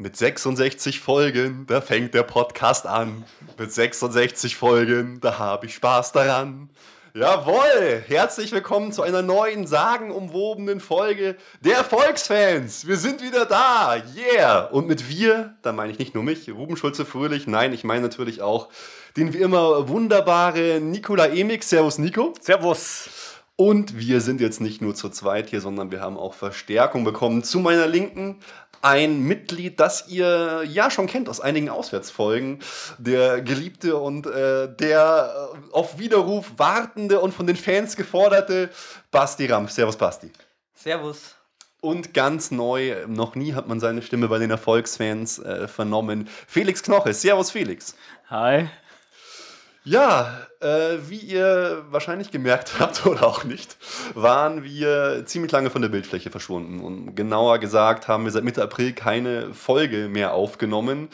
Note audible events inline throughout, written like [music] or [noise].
Mit 66 Folgen, da fängt der Podcast an. Mit 66 Folgen, da habe ich Spaß daran. Jawohl, herzlich willkommen zu einer neuen sagenumwobenen Folge der Volksfans. Wir sind wieder da, yeah. Und mit wir, da meine ich nicht nur mich, Ruben Schulze-Fröhlich, nein, ich meine natürlich auch den wie immer wunderbare Nikola Emig. Servus, Nico. Servus. Und wir sind jetzt nicht nur zu zweit hier, sondern wir haben auch Verstärkung bekommen. Zu meiner Linken ein Mitglied, das ihr ja schon kennt aus einigen Auswärtsfolgen. Der geliebte und äh, der äh, auf Widerruf wartende und von den Fans geforderte Basti Rampf. Servus, Basti. Servus. Und ganz neu, noch nie hat man seine Stimme bei den Erfolgsfans äh, vernommen. Felix Knoche. Servus, Felix. Hi. Ja, äh, wie ihr wahrscheinlich gemerkt [laughs] habt oder auch nicht, waren wir ziemlich lange von der Bildfläche verschwunden. Und genauer gesagt haben wir seit Mitte April keine Folge mehr aufgenommen.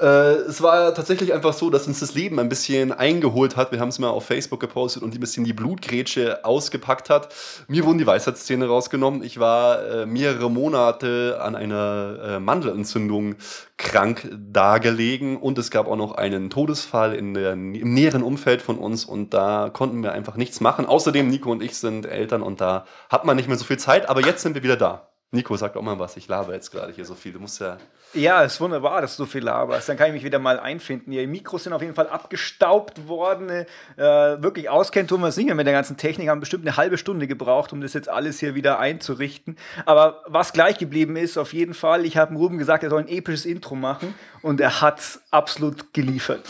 Äh, es war tatsächlich einfach so, dass uns das Leben ein bisschen eingeholt hat. Wir haben es mal auf Facebook gepostet und ein bisschen die Blutgrätsche ausgepackt hat. Mir wurden die Weisheitszähne rausgenommen. Ich war äh, mehrere Monate an einer äh, Mandelentzündung krank dargelegen und es gab auch noch einen Todesfall in der, im näheren Umfeld von von uns und da konnten wir einfach nichts machen. Außerdem, Nico und ich sind Eltern und da hat man nicht mehr so viel Zeit, aber jetzt sind wir wieder da. Nico, sag doch mal was, ich laber jetzt gerade hier so viel. Du musst ja ja, es ist wunderbar, dass du so viel laberst. Dann kann ich mich wieder mal einfinden. Die Mikros sind auf jeden Fall abgestaubt worden. Äh, wirklich auskennt tun wir es nicht mehr mit der ganzen Technik. Haben bestimmt eine halbe Stunde gebraucht, um das jetzt alles hier wieder einzurichten. Aber was gleich geblieben ist, auf jeden Fall, ich habe Ruben gesagt, er soll ein episches Intro machen und er hat absolut geliefert.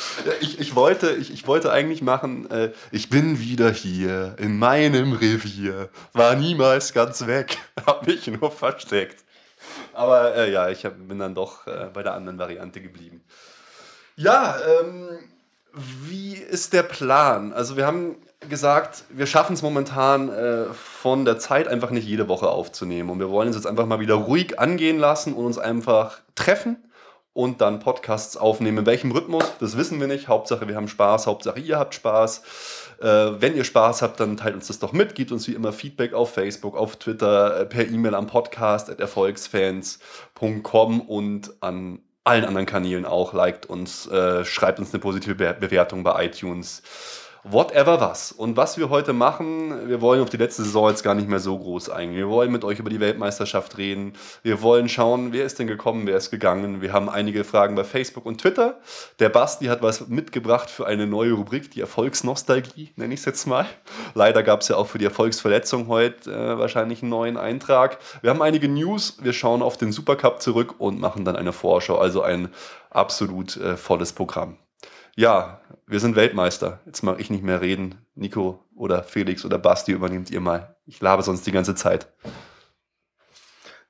Ich, ich, wollte, ich, ich wollte eigentlich machen, äh, ich bin wieder hier in meinem Revier, war niemals ganz weg, [laughs] hab mich nur versteckt. Aber äh, ja, ich hab, bin dann doch äh, bei der anderen Variante geblieben. Ja, ähm, wie ist der Plan? Also wir haben gesagt, wir schaffen es momentan äh, von der Zeit einfach nicht jede Woche aufzunehmen. Und wir wollen es jetzt einfach mal wieder ruhig angehen lassen und uns einfach treffen und dann Podcasts aufnehmen. In welchem Rhythmus, das wissen wir nicht. Hauptsache, wir haben Spaß, Hauptsache, ihr habt Spaß. Äh, wenn ihr Spaß habt, dann teilt uns das doch mit. Gebt uns wie immer Feedback auf Facebook, auf Twitter, äh, per E-Mail am Podcast at erfolgsfans.com und an allen anderen Kanälen auch. Liked uns, äh, schreibt uns eine positive Be Bewertung bei iTunes whatever was. Und was wir heute machen, wir wollen auf die letzte Saison jetzt gar nicht mehr so groß eingehen. Wir wollen mit euch über die Weltmeisterschaft reden. Wir wollen schauen, wer ist denn gekommen, wer ist gegangen. Wir haben einige Fragen bei Facebook und Twitter. Der Basti hat was mitgebracht für eine neue Rubrik, die Erfolgsnostalgie, nenne ich es jetzt mal. Leider gab es ja auch für die Erfolgsverletzung heute äh, wahrscheinlich einen neuen Eintrag. Wir haben einige News, wir schauen auf den Supercup zurück und machen dann eine Vorschau. Also ein absolut äh, volles Programm ja, wir sind Weltmeister. Jetzt mache ich nicht mehr reden. Nico oder Felix oder Basti übernehmt ihr mal. Ich labe sonst die ganze Zeit.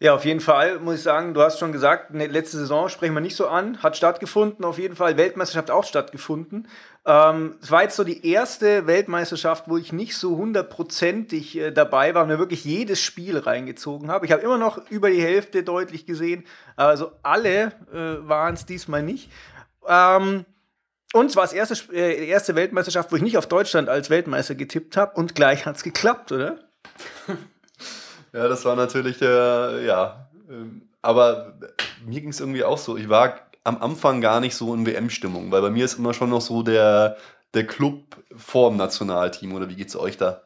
Ja, auf jeden Fall muss ich sagen, du hast schon gesagt, ne, letzte Saison sprechen wir nicht so an, hat stattgefunden, auf jeden Fall Weltmeisterschaft auch stattgefunden. Ähm, es war jetzt so die erste Weltmeisterschaft, wo ich nicht so hundertprozentig äh, dabei war und mir wirklich jedes Spiel reingezogen habe. Ich habe immer noch über die Hälfte deutlich gesehen, also alle äh, waren es diesmal nicht. Ähm, und es war das erste, äh, erste Weltmeisterschaft, wo ich nicht auf Deutschland als Weltmeister getippt habe und gleich hat es geklappt, oder? [laughs] ja, das war natürlich, äh, ja. Ähm, aber mir ging es irgendwie auch so. Ich war am Anfang gar nicht so in WM-Stimmung, weil bei mir ist immer schon noch so der, der Club vorm Nationalteam. Oder wie geht es euch da?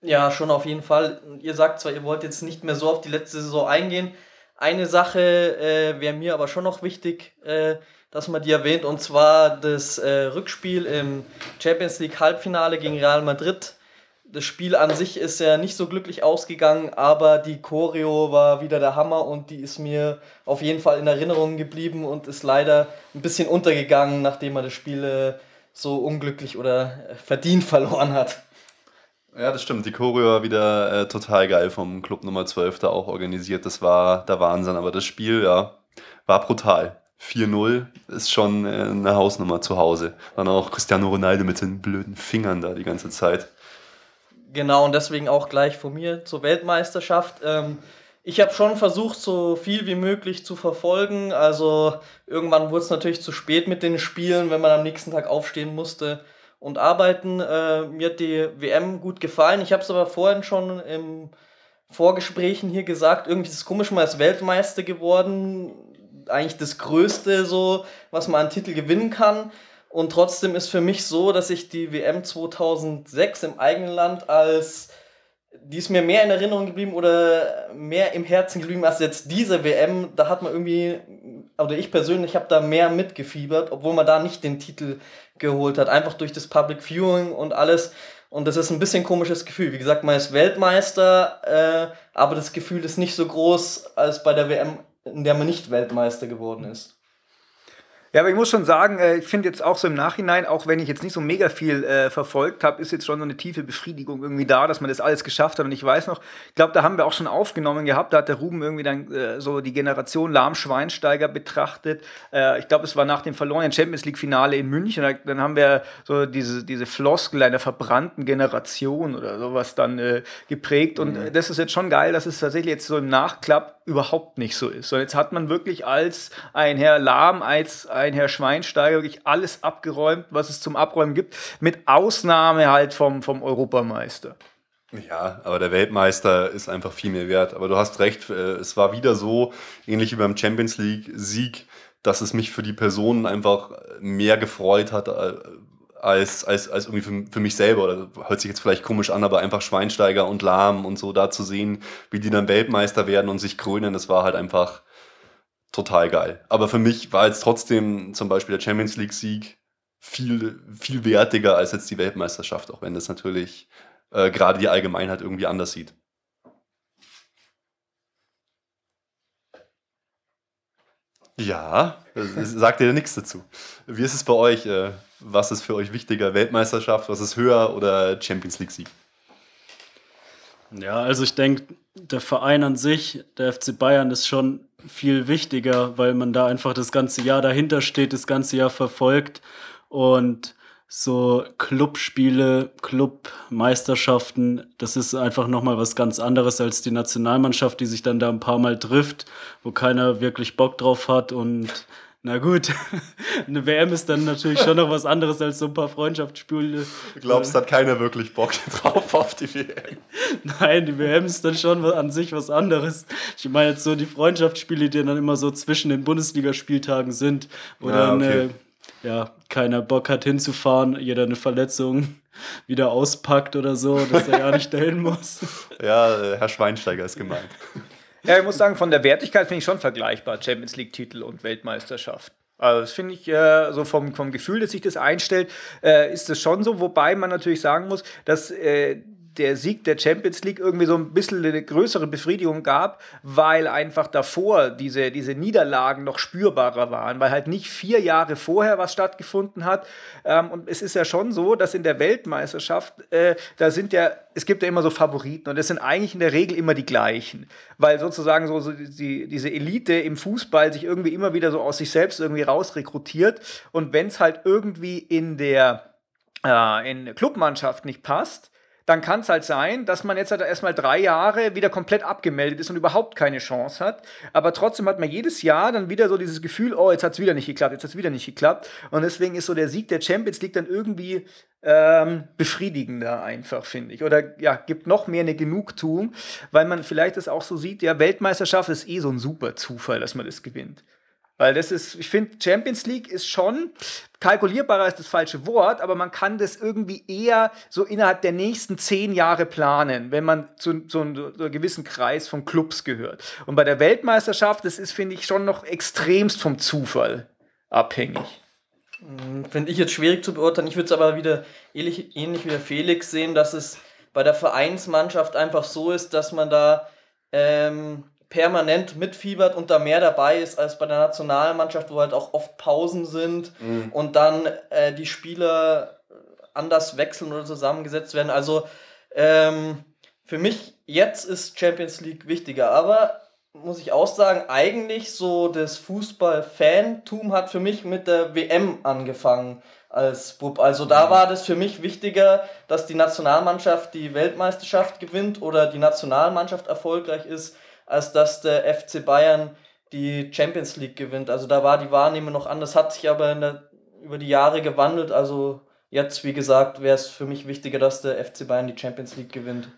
Ja, schon auf jeden Fall. Ihr sagt zwar, ihr wollt jetzt nicht mehr so auf die letzte Saison eingehen. Eine Sache äh, wäre mir aber schon noch wichtig. Äh, dass man die erwähnt, und zwar das äh, Rückspiel im Champions League Halbfinale gegen Real Madrid. Das Spiel an sich ist ja nicht so glücklich ausgegangen, aber die Choreo war wieder der Hammer und die ist mir auf jeden Fall in Erinnerung geblieben und ist leider ein bisschen untergegangen, nachdem man das Spiel äh, so unglücklich oder verdient verloren hat. Ja, das stimmt. Die Choreo war wieder äh, total geil vom Club Nummer 12 da auch organisiert. Das war der Wahnsinn. Aber das Spiel, ja, war brutal. 4-0 ist schon äh, eine Hausnummer zu Hause. Dann auch Cristiano Ronaldo mit den blöden Fingern da die ganze Zeit. Genau, und deswegen auch gleich von mir zur Weltmeisterschaft. Ähm, ich habe schon versucht, so viel wie möglich zu verfolgen. Also irgendwann wurde es natürlich zu spät mit den Spielen, wenn man am nächsten Tag aufstehen musste und arbeiten. Äh, mir hat die WM gut gefallen. Ich habe es aber vorhin schon im Vorgesprächen hier gesagt, irgendwie ist es komisch, man ist Weltmeister geworden eigentlich das Größte, so, was man an Titel gewinnen kann. Und trotzdem ist für mich so, dass ich die WM 2006 im eigenen Land als die ist mir mehr in Erinnerung geblieben oder mehr im Herzen geblieben als jetzt diese WM. Da hat man irgendwie, oder ich persönlich habe da mehr mitgefiebert, obwohl man da nicht den Titel geholt hat. Einfach durch das Public Viewing und alles. Und das ist ein bisschen ein komisches Gefühl. Wie gesagt, man ist Weltmeister, äh, aber das Gefühl ist nicht so groß als bei der WM, in der man nicht Weltmeister geworden ist. Ja, aber ich muss schon sagen, äh, ich finde jetzt auch so im Nachhinein, auch wenn ich jetzt nicht so mega viel äh, verfolgt habe, ist jetzt schon so eine tiefe Befriedigung irgendwie da, dass man das alles geschafft hat. Und ich weiß noch, ich glaube, da haben wir auch schon aufgenommen gehabt, da hat der Ruben irgendwie dann äh, so die Generation Lahm-Schweinsteiger betrachtet. Äh, ich glaube, es war nach dem verlorenen Champions League-Finale in München. Da, dann haben wir so diese, diese Floskel einer verbrannten Generation oder sowas dann äh, geprägt. Und mhm. das ist jetzt schon geil, dass es tatsächlich jetzt so im Nachklapp überhaupt nicht so ist. Und jetzt hat man wirklich als ein Herr Lahm, als ein Herr Schweinsteiger wirklich alles abgeräumt, was es zum Abräumen gibt, mit Ausnahme halt vom, vom Europameister. Ja, aber der Weltmeister ist einfach viel mehr wert. Aber du hast recht, äh, es war wieder so, ähnlich wie beim Champions League-Sieg, dass es mich für die Personen einfach mehr gefreut hat, äh, als, als, als irgendwie für, für mich selber. Oder hört sich jetzt vielleicht komisch an, aber einfach Schweinsteiger und Lahm und so da zu sehen, wie die dann Weltmeister werden und sich krönen, das war halt einfach total geil. Aber für mich war jetzt trotzdem zum Beispiel der Champions League-Sieg viel, viel wertiger als jetzt die Weltmeisterschaft, auch wenn das natürlich äh, gerade die Allgemeinheit irgendwie anders sieht. Ja, sagt ihr nichts dazu. Wie ist es bei euch? Äh, was ist für euch wichtiger? Weltmeisterschaft, was ist höher oder Champions League-Sieg? Ja, also ich denke, der Verein an sich, der FC Bayern, ist schon viel wichtiger, weil man da einfach das ganze Jahr dahinter steht, das ganze Jahr verfolgt und so Clubspiele, Clubmeisterschaften, das ist einfach nochmal was ganz anderes als die Nationalmannschaft, die sich dann da ein paar Mal trifft, wo keiner wirklich Bock drauf hat und na gut, [laughs] eine WM ist dann natürlich schon noch was anderes als so ein paar Freundschaftsspiele. Du glaubst, hat keiner wirklich Bock [laughs] drauf auf die WM? Nein, die WM ist dann schon an sich was anderes. Ich meine jetzt so die Freundschaftsspiele, die dann immer so zwischen den Bundesligaspieltagen sind, wo ja, dann okay. äh, ja, keiner Bock hat hinzufahren, jeder eine Verletzung [laughs] wieder auspackt oder so, dass er ja nicht dahin muss. Ja, äh, Herr Schweinsteiger ist gemeint. Ja, ich muss sagen, von der Wertigkeit finde ich schon vergleichbar, Champions League-Titel und Weltmeisterschaft. Also das finde ich äh, so vom, vom Gefühl, dass sich das einstellt, äh, ist es schon so, wobei man natürlich sagen muss, dass äh, der Sieg der Champions League irgendwie so ein bisschen eine größere Befriedigung gab, weil einfach davor diese, diese Niederlagen noch spürbarer waren, weil halt nicht vier Jahre vorher was stattgefunden hat. Ähm, und es ist ja schon so, dass in der Weltmeisterschaft, äh, da sind ja, es gibt ja immer so Favoriten und es sind eigentlich in der Regel immer die gleichen, weil sozusagen so, so die, diese Elite im Fußball sich irgendwie immer wieder so aus sich selbst irgendwie rausrekrutiert. Und wenn es halt irgendwie in der äh, in Clubmannschaft nicht passt, dann kann es halt sein, dass man jetzt halt erstmal drei Jahre wieder komplett abgemeldet ist und überhaupt keine Chance hat. Aber trotzdem hat man jedes Jahr dann wieder so dieses Gefühl, oh, jetzt hat es wieder nicht geklappt, jetzt hat es wieder nicht geklappt. Und deswegen ist so der Sieg der Champions League dann irgendwie ähm, befriedigender einfach, finde ich. Oder ja, gibt noch mehr eine Genugtuung, weil man vielleicht das auch so sieht, ja, Weltmeisterschaft ist eh so ein super Zufall, dass man das gewinnt. Weil das ist, ich finde, Champions League ist schon, kalkulierbarer ist das falsche Wort, aber man kann das irgendwie eher so innerhalb der nächsten zehn Jahre planen, wenn man zu, zu, einem, zu einem gewissen Kreis von Clubs gehört. Und bei der Weltmeisterschaft, das ist, finde ich, schon noch extremst vom Zufall abhängig. Hm, finde ich jetzt schwierig zu beurteilen. Ich würde es aber wieder ähnlich, ähnlich wie der Felix sehen, dass es bei der Vereinsmannschaft einfach so ist, dass man da ähm, permanent mitfiebert und da mehr dabei ist als bei der Nationalmannschaft, wo halt auch oft Pausen sind mhm. und dann äh, die Spieler anders wechseln oder zusammengesetzt werden. Also ähm, für mich jetzt ist Champions League wichtiger, aber muss ich auch sagen, eigentlich so das Fußball-Fantum hat für mich mit der WM angefangen als Bub. Also da mhm. war das für mich wichtiger, dass die Nationalmannschaft die Weltmeisterschaft gewinnt oder die Nationalmannschaft erfolgreich ist, als dass der FC Bayern die Champions League gewinnt. Also da war die Wahrnehmung noch anders, hat sich aber der, über die Jahre gewandelt. Also jetzt, wie gesagt, wäre es für mich wichtiger, dass der FC Bayern die Champions League gewinnt.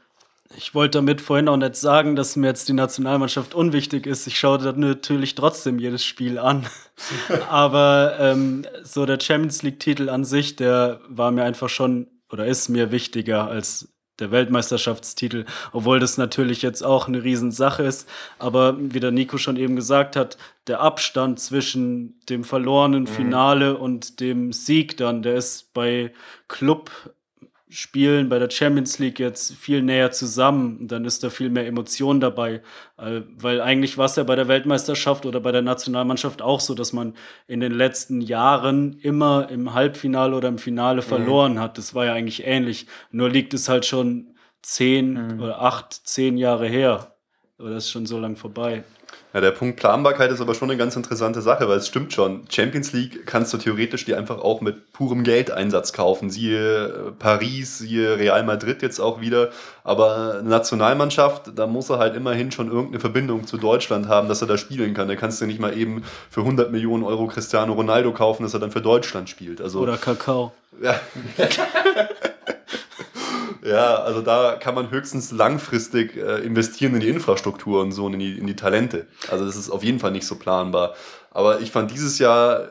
ich wollte damit vorhin auch nicht sagen, dass mir jetzt die Nationalmannschaft unwichtig ist. Ich schaue da natürlich trotzdem jedes Spiel an. [laughs] Aber ähm, so der Champions League-Titel an sich, der war mir einfach schon oder ist mir wichtiger als der Weltmeisterschaftstitel, obwohl das natürlich jetzt auch eine Riesensache ist. Aber wie der Nico schon eben gesagt hat, der Abstand zwischen dem verlorenen mhm. Finale mhm. und dem Sieg dann, der ist bei Club Spielen bei der Champions League jetzt viel näher zusammen. Dann ist da viel mehr Emotion dabei. Weil eigentlich war es ja bei der Weltmeisterschaft oder bei der Nationalmannschaft auch so, dass man in den letzten Jahren immer im Halbfinale oder im Finale mhm. verloren mhm. hat. Das war ja eigentlich ähnlich. Nur liegt es halt schon zehn mhm. oder acht, zehn Jahre her. Oder ist schon so lang vorbei. Ja, der Punkt Planbarkeit ist aber schon eine ganz interessante Sache, weil es stimmt schon. Champions League kannst du theoretisch dir einfach auch mit purem Geldeinsatz kaufen. Siehe äh, Paris, siehe Real Madrid jetzt auch wieder. Aber Nationalmannschaft, da muss er halt immerhin schon irgendeine Verbindung zu Deutschland haben, dass er da spielen kann. Da kannst du nicht mal eben für 100 Millionen Euro Cristiano Ronaldo kaufen, dass er dann für Deutschland spielt. Also, Oder Kakao. Ja. [laughs] Ja, also da kann man höchstens langfristig äh, investieren in die Infrastruktur und so und in die, in die Talente. Also das ist auf jeden Fall nicht so planbar. Aber ich fand dieses Jahr äh,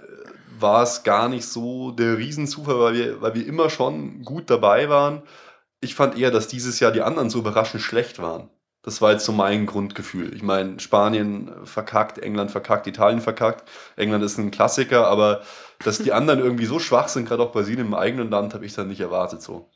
war es gar nicht so der Riesenzufall, weil wir, weil wir immer schon gut dabei waren. Ich fand eher, dass dieses Jahr die anderen so überraschend schlecht waren. Das war jetzt so mein Grundgefühl. Ich meine, Spanien verkackt, England verkackt, Italien verkackt. England ist ein Klassiker, aber dass die anderen irgendwie so schwach sind, gerade auch Brasilien im eigenen Land, habe ich dann nicht erwartet so.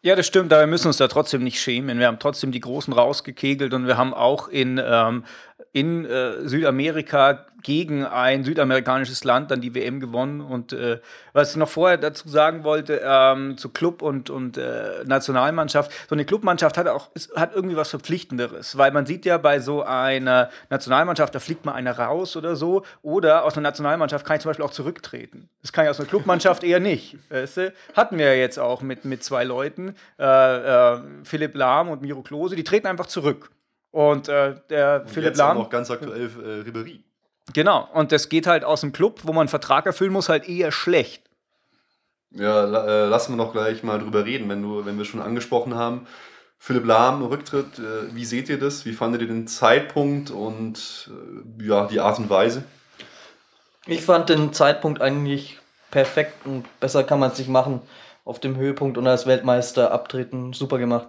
Ja, das stimmt, aber wir müssen uns da trotzdem nicht schämen. Wir haben trotzdem die Großen rausgekegelt und wir haben auch in, ähm, in äh, Südamerika gegen ein südamerikanisches Land dann die WM gewonnen. Und äh, was ich noch vorher dazu sagen wollte, ähm, zu Club und, und äh, Nationalmannschaft, so eine Clubmannschaft hat auch ist, hat irgendwie was Verpflichtenderes, weil man sieht ja bei so einer Nationalmannschaft, da fliegt mal einer raus oder so, oder aus einer Nationalmannschaft kann ich zum Beispiel auch zurücktreten. Das kann ich aus einer Clubmannschaft eher nicht. Weißt du? Hatten wir ja jetzt auch mit, mit zwei Leuten, äh, äh Philipp Lahm und Miro Klose, die treten einfach zurück. Und äh, der und Philipp Lahm. noch ganz aktuell äh, Ribery. Genau, und das geht halt aus dem Club, wo man einen Vertrag erfüllen muss, halt eher schlecht. Ja, äh, lassen wir noch gleich mal drüber reden, wenn, du, wenn wir schon angesprochen haben. Philipp Lahm, Rücktritt, äh, wie seht ihr das? Wie fandet ihr den Zeitpunkt und äh, ja, die Art und Weise? Ich fand den Zeitpunkt eigentlich perfekt und besser kann man es nicht machen. Auf dem Höhepunkt und als Weltmeister abtreten, super gemacht.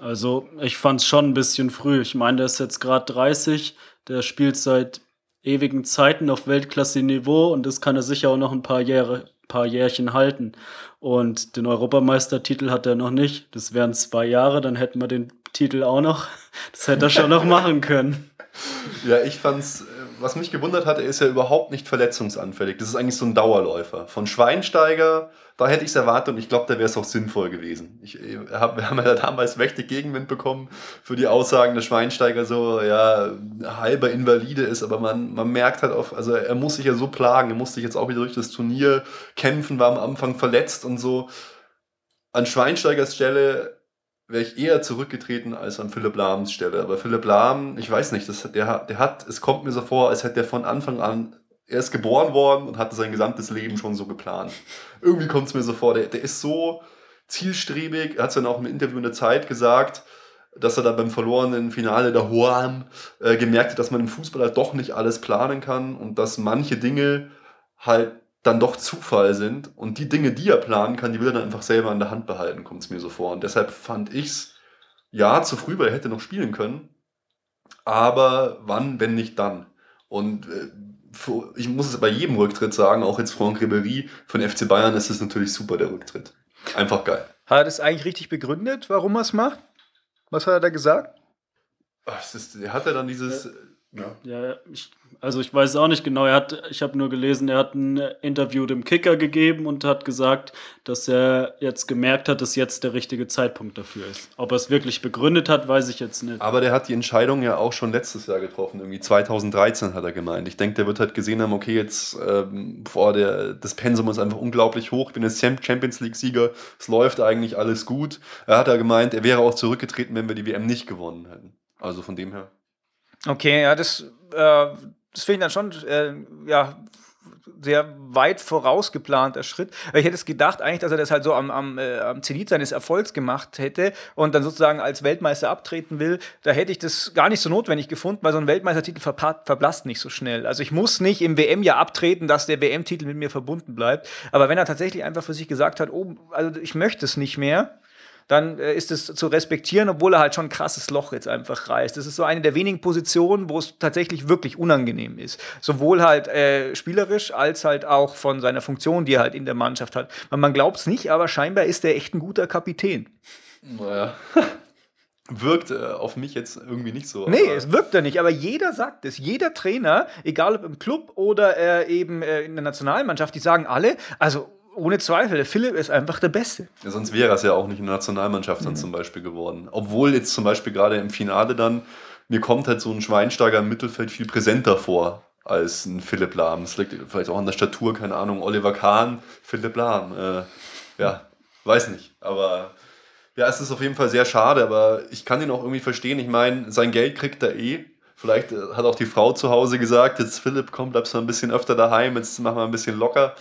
Also, ich fand es schon ein bisschen früh. Ich meine, der ist jetzt gerade 30, der spielt seit ewigen Zeiten auf Weltklasse-Niveau und das kann er sicher auch noch ein paar Jahre, paar Jährchen halten. Und den Europameistertitel hat er noch nicht. Das wären zwei Jahre, dann hätten wir den Titel auch noch. Das hätte er schon noch [laughs] machen können. Ja, ich fand's, äh, was mich gewundert hat, er ist ja überhaupt nicht verletzungsanfällig. Das ist eigentlich so ein Dauerläufer. Von Schweinsteiger da hätte ich es erwartet und ich glaube, da wäre es auch sinnvoll gewesen. Ich, äh, hab, wir haben ja damals mächtig Gegenwind bekommen für die Aussagen, dass Schweinsteiger so ja, halber Invalide ist, aber man, man merkt halt auf, also er muss sich ja so plagen, er muss sich jetzt auch wieder durch das Turnier kämpfen, war am Anfang verletzt und so. An Schweinsteigers Stelle wäre ich eher zurückgetreten als an Philipp Lahms Stelle. Aber Philipp Lahm, ich weiß nicht, das, der, der hat, es kommt mir so vor, als hätte er von Anfang an er ist geboren worden und hatte sein gesamtes Leben schon so geplant. Irgendwie kommt es mir so vor, der, der ist so zielstrebig. Er hat es dann auch im Interview in der Zeit gesagt, dass er da beim verlorenen Finale der Hoam äh, gemerkt hat, dass man im Fußball halt doch nicht alles planen kann und dass manche Dinge halt dann doch Zufall sind und die Dinge, die er planen kann, die will er dann einfach selber in der Hand behalten, kommt es mir so vor. Und deshalb fand ich es ja zu früh, weil er hätte noch spielen können. Aber wann, wenn nicht dann? Und äh, ich muss es bei jedem Rücktritt sagen, auch jetzt Franck Ribéry von FC Bayern ist es natürlich super, der Rücktritt. Einfach geil. Hat er das eigentlich richtig begründet, warum er es macht? Was hat er da gesagt? Ach, ist, hat er dann dieses. Ja, ja ich also ich weiß auch nicht genau. Er hat, ich habe nur gelesen, er hat ein Interview dem Kicker gegeben und hat gesagt, dass er jetzt gemerkt hat, dass jetzt der richtige Zeitpunkt dafür ist. Ob er es wirklich begründet hat, weiß ich jetzt nicht. Aber der hat die Entscheidung ja auch schon letztes Jahr getroffen. Irgendwie 2013 hat er gemeint. Ich denke, der wird halt gesehen haben, okay, jetzt ähm, boah, der, das Pensum ist einfach unglaublich hoch. Ich bin jetzt Champions League-Sieger. Es läuft eigentlich alles gut. Er hat ja gemeint, er wäre auch zurückgetreten, wenn wir die WM nicht gewonnen hätten. Also von dem her. Okay, ja, das, äh, das finde ich dann schon, äh, ja, sehr weit vorausgeplanter Schritt. Ich hätte es gedacht, eigentlich, dass er das halt so am, am, äh, am Zenit seines Erfolgs gemacht hätte und dann sozusagen als Weltmeister abtreten will. Da hätte ich das gar nicht so notwendig gefunden, weil so ein Weltmeistertitel verblasst nicht so schnell. Also ich muss nicht im WM-Jahr abtreten, dass der WM-Titel mit mir verbunden bleibt. Aber wenn er tatsächlich einfach für sich gesagt hat, oh, also ich möchte es nicht mehr, dann äh, ist es zu respektieren, obwohl er halt schon ein krasses Loch jetzt einfach reißt. Das ist so eine der wenigen Positionen, wo es tatsächlich wirklich unangenehm ist. Sowohl halt äh, spielerisch als halt auch von seiner Funktion, die er halt in der Mannschaft hat. Man, glaubt es nicht, aber scheinbar ist er echt ein guter Kapitän. Naja. [laughs] wirkt äh, auf mich jetzt irgendwie nicht so. Nee, es wirkt er nicht, aber jeder sagt es. Jeder Trainer, egal ob im Club oder äh, eben äh, in der Nationalmannschaft, die sagen alle, also ohne Zweifel, der Philipp ist einfach der Beste. Ja, sonst wäre es ja auch nicht in der Nationalmannschaft dann mhm. zum Beispiel geworden. Obwohl jetzt zum Beispiel gerade im Finale dann, mir kommt halt so ein Schweinsteiger im Mittelfeld viel präsenter vor als ein Philipp Lahm. Es liegt vielleicht auch an der Statur, keine Ahnung, Oliver Kahn, Philipp Lahm. Äh, ja, weiß nicht. Aber ja, es ist auf jeden Fall sehr schade, aber ich kann ihn auch irgendwie verstehen. Ich meine, sein Geld kriegt er eh. Vielleicht äh, hat auch die Frau zu Hause gesagt, jetzt Philipp, komm, bleibst mal ein bisschen öfter daheim, jetzt machen wir ein bisschen locker.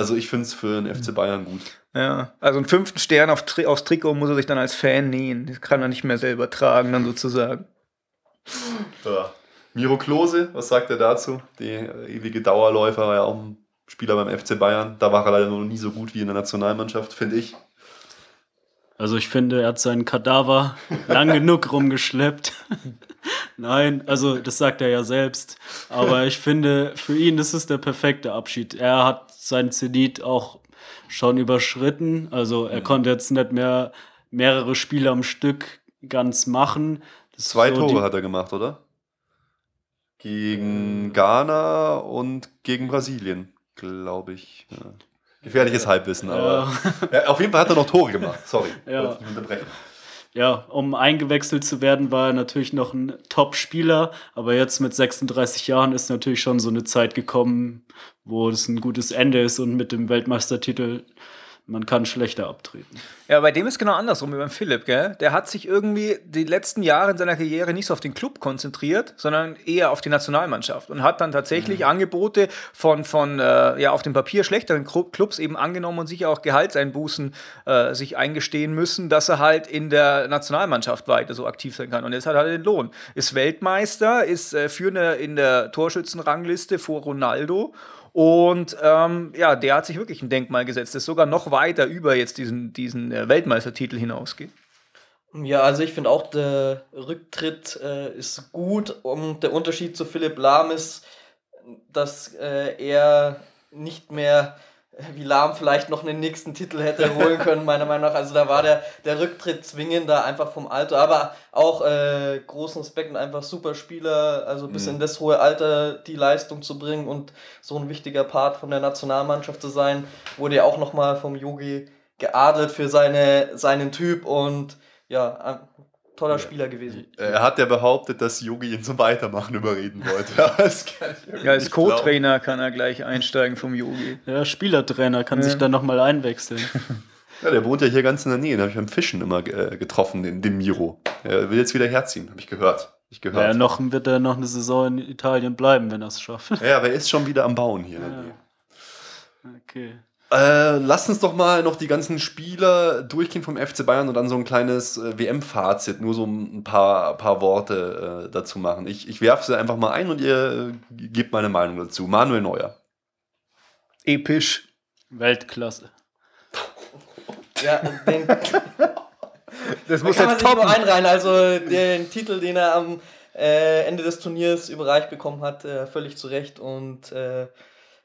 Also ich finde es für den FC Bayern gut. Ja, also einen fünften Stern auf Tri aufs Trikot muss er sich dann als Fan nähen. Das kann er nicht mehr selber tragen, dann sozusagen. Ja. Miro Klose, was sagt er dazu? Der ewige Dauerläufer war ja auch ein Spieler beim FC Bayern. Da war er leider noch nie so gut wie in der Nationalmannschaft, finde ich. Also ich finde, er hat seinen Kadaver lang genug rumgeschleppt. [laughs] Nein, also das sagt er ja selbst. Aber ich finde, für ihn das ist der perfekte Abschied. Er hat seinen Zenit auch schon überschritten. Also er mhm. konnte jetzt nicht mehr mehrere Spiele am Stück ganz machen. Das Zwei so Tore hat er gemacht, oder? Gegen Ghana und gegen Brasilien, glaube ich. Ja. Gefährliches Halbwissen, aber ja. [laughs] Ja, auf jeden Fall hat er noch Tore gemacht. Sorry, ja. unterbrechen ja, um eingewechselt zu werden, war er natürlich noch ein Top-Spieler. Aber jetzt mit 36 Jahren ist natürlich schon so eine Zeit gekommen, wo es ein gutes Ende ist und mit dem Weltmeistertitel man kann schlechter abtreten. Ja, bei dem ist genau andersrum wie beim Philipp, gell? Der hat sich irgendwie die letzten Jahre in seiner Karriere nicht so auf den Club konzentriert, sondern eher auf die Nationalmannschaft und hat dann tatsächlich mhm. Angebote von, von äh, ja, auf dem Papier schlechteren Clubs eben angenommen und sich auch Gehaltseinbußen äh, sich eingestehen müssen, dass er halt in der Nationalmannschaft weiter so aktiv sein kann. Und jetzt hat er den Lohn. Ist Weltmeister, ist äh, führender in der Torschützenrangliste vor Ronaldo und ähm, ja, der hat sich wirklich ein Denkmal gesetzt, das sogar noch weiter über jetzt diesen, diesen äh, Weltmeistertitel hinausgeht. Ja, also ich finde auch, der Rücktritt äh, ist gut und der Unterschied zu Philipp Lahm ist, dass äh, er nicht mehr [laughs] wie Lahm vielleicht noch einen nächsten Titel hätte holen können, meiner Meinung nach. Also da war der, der Rücktritt zwingender, einfach vom Alter. Aber auch äh, großen Respekt und einfach super Spieler, also bis mhm. in das hohe Alter die Leistung zu bringen und so ein wichtiger Part von der Nationalmannschaft zu sein, wurde ja auch nochmal vom Yogi geadelt für seine, seinen Typ und ja, toller Spieler gewesen. Er hat ja behauptet, dass Yogi ihn zum Weitermachen überreden wollte. [laughs] ja, als Co-Trainer kann er gleich einsteigen vom Yogi. Ja, Spielertrainer kann ja. sich dann nochmal einwechseln. [laughs] Ja, der wohnt ja hier ganz in der Nähe. Den habe ich beim Fischen immer äh, getroffen, den, den Miro. Er will jetzt wieder herziehen, habe ich gehört. Ich gehört. Ja, noch wird er noch eine Saison in Italien bleiben, wenn er es schafft. Ja, aber er ist schon wieder am Bauen hier. Ja. Okay. Äh, lasst uns doch mal noch die ganzen Spieler durchgehen vom FC Bayern und dann so ein kleines äh, WM-Fazit, nur so ein paar, paar Worte äh, dazu machen. Ich, ich werfe sie einfach mal ein und ihr äh, gebt meine Meinung dazu. Manuel Neuer. Episch. Weltklasse. [laughs] ja, den, das muss jetzt toppen. nur einreihen. Also den Titel, den er am äh, Ende des Turniers überreicht bekommen hat, äh, völlig zu Recht und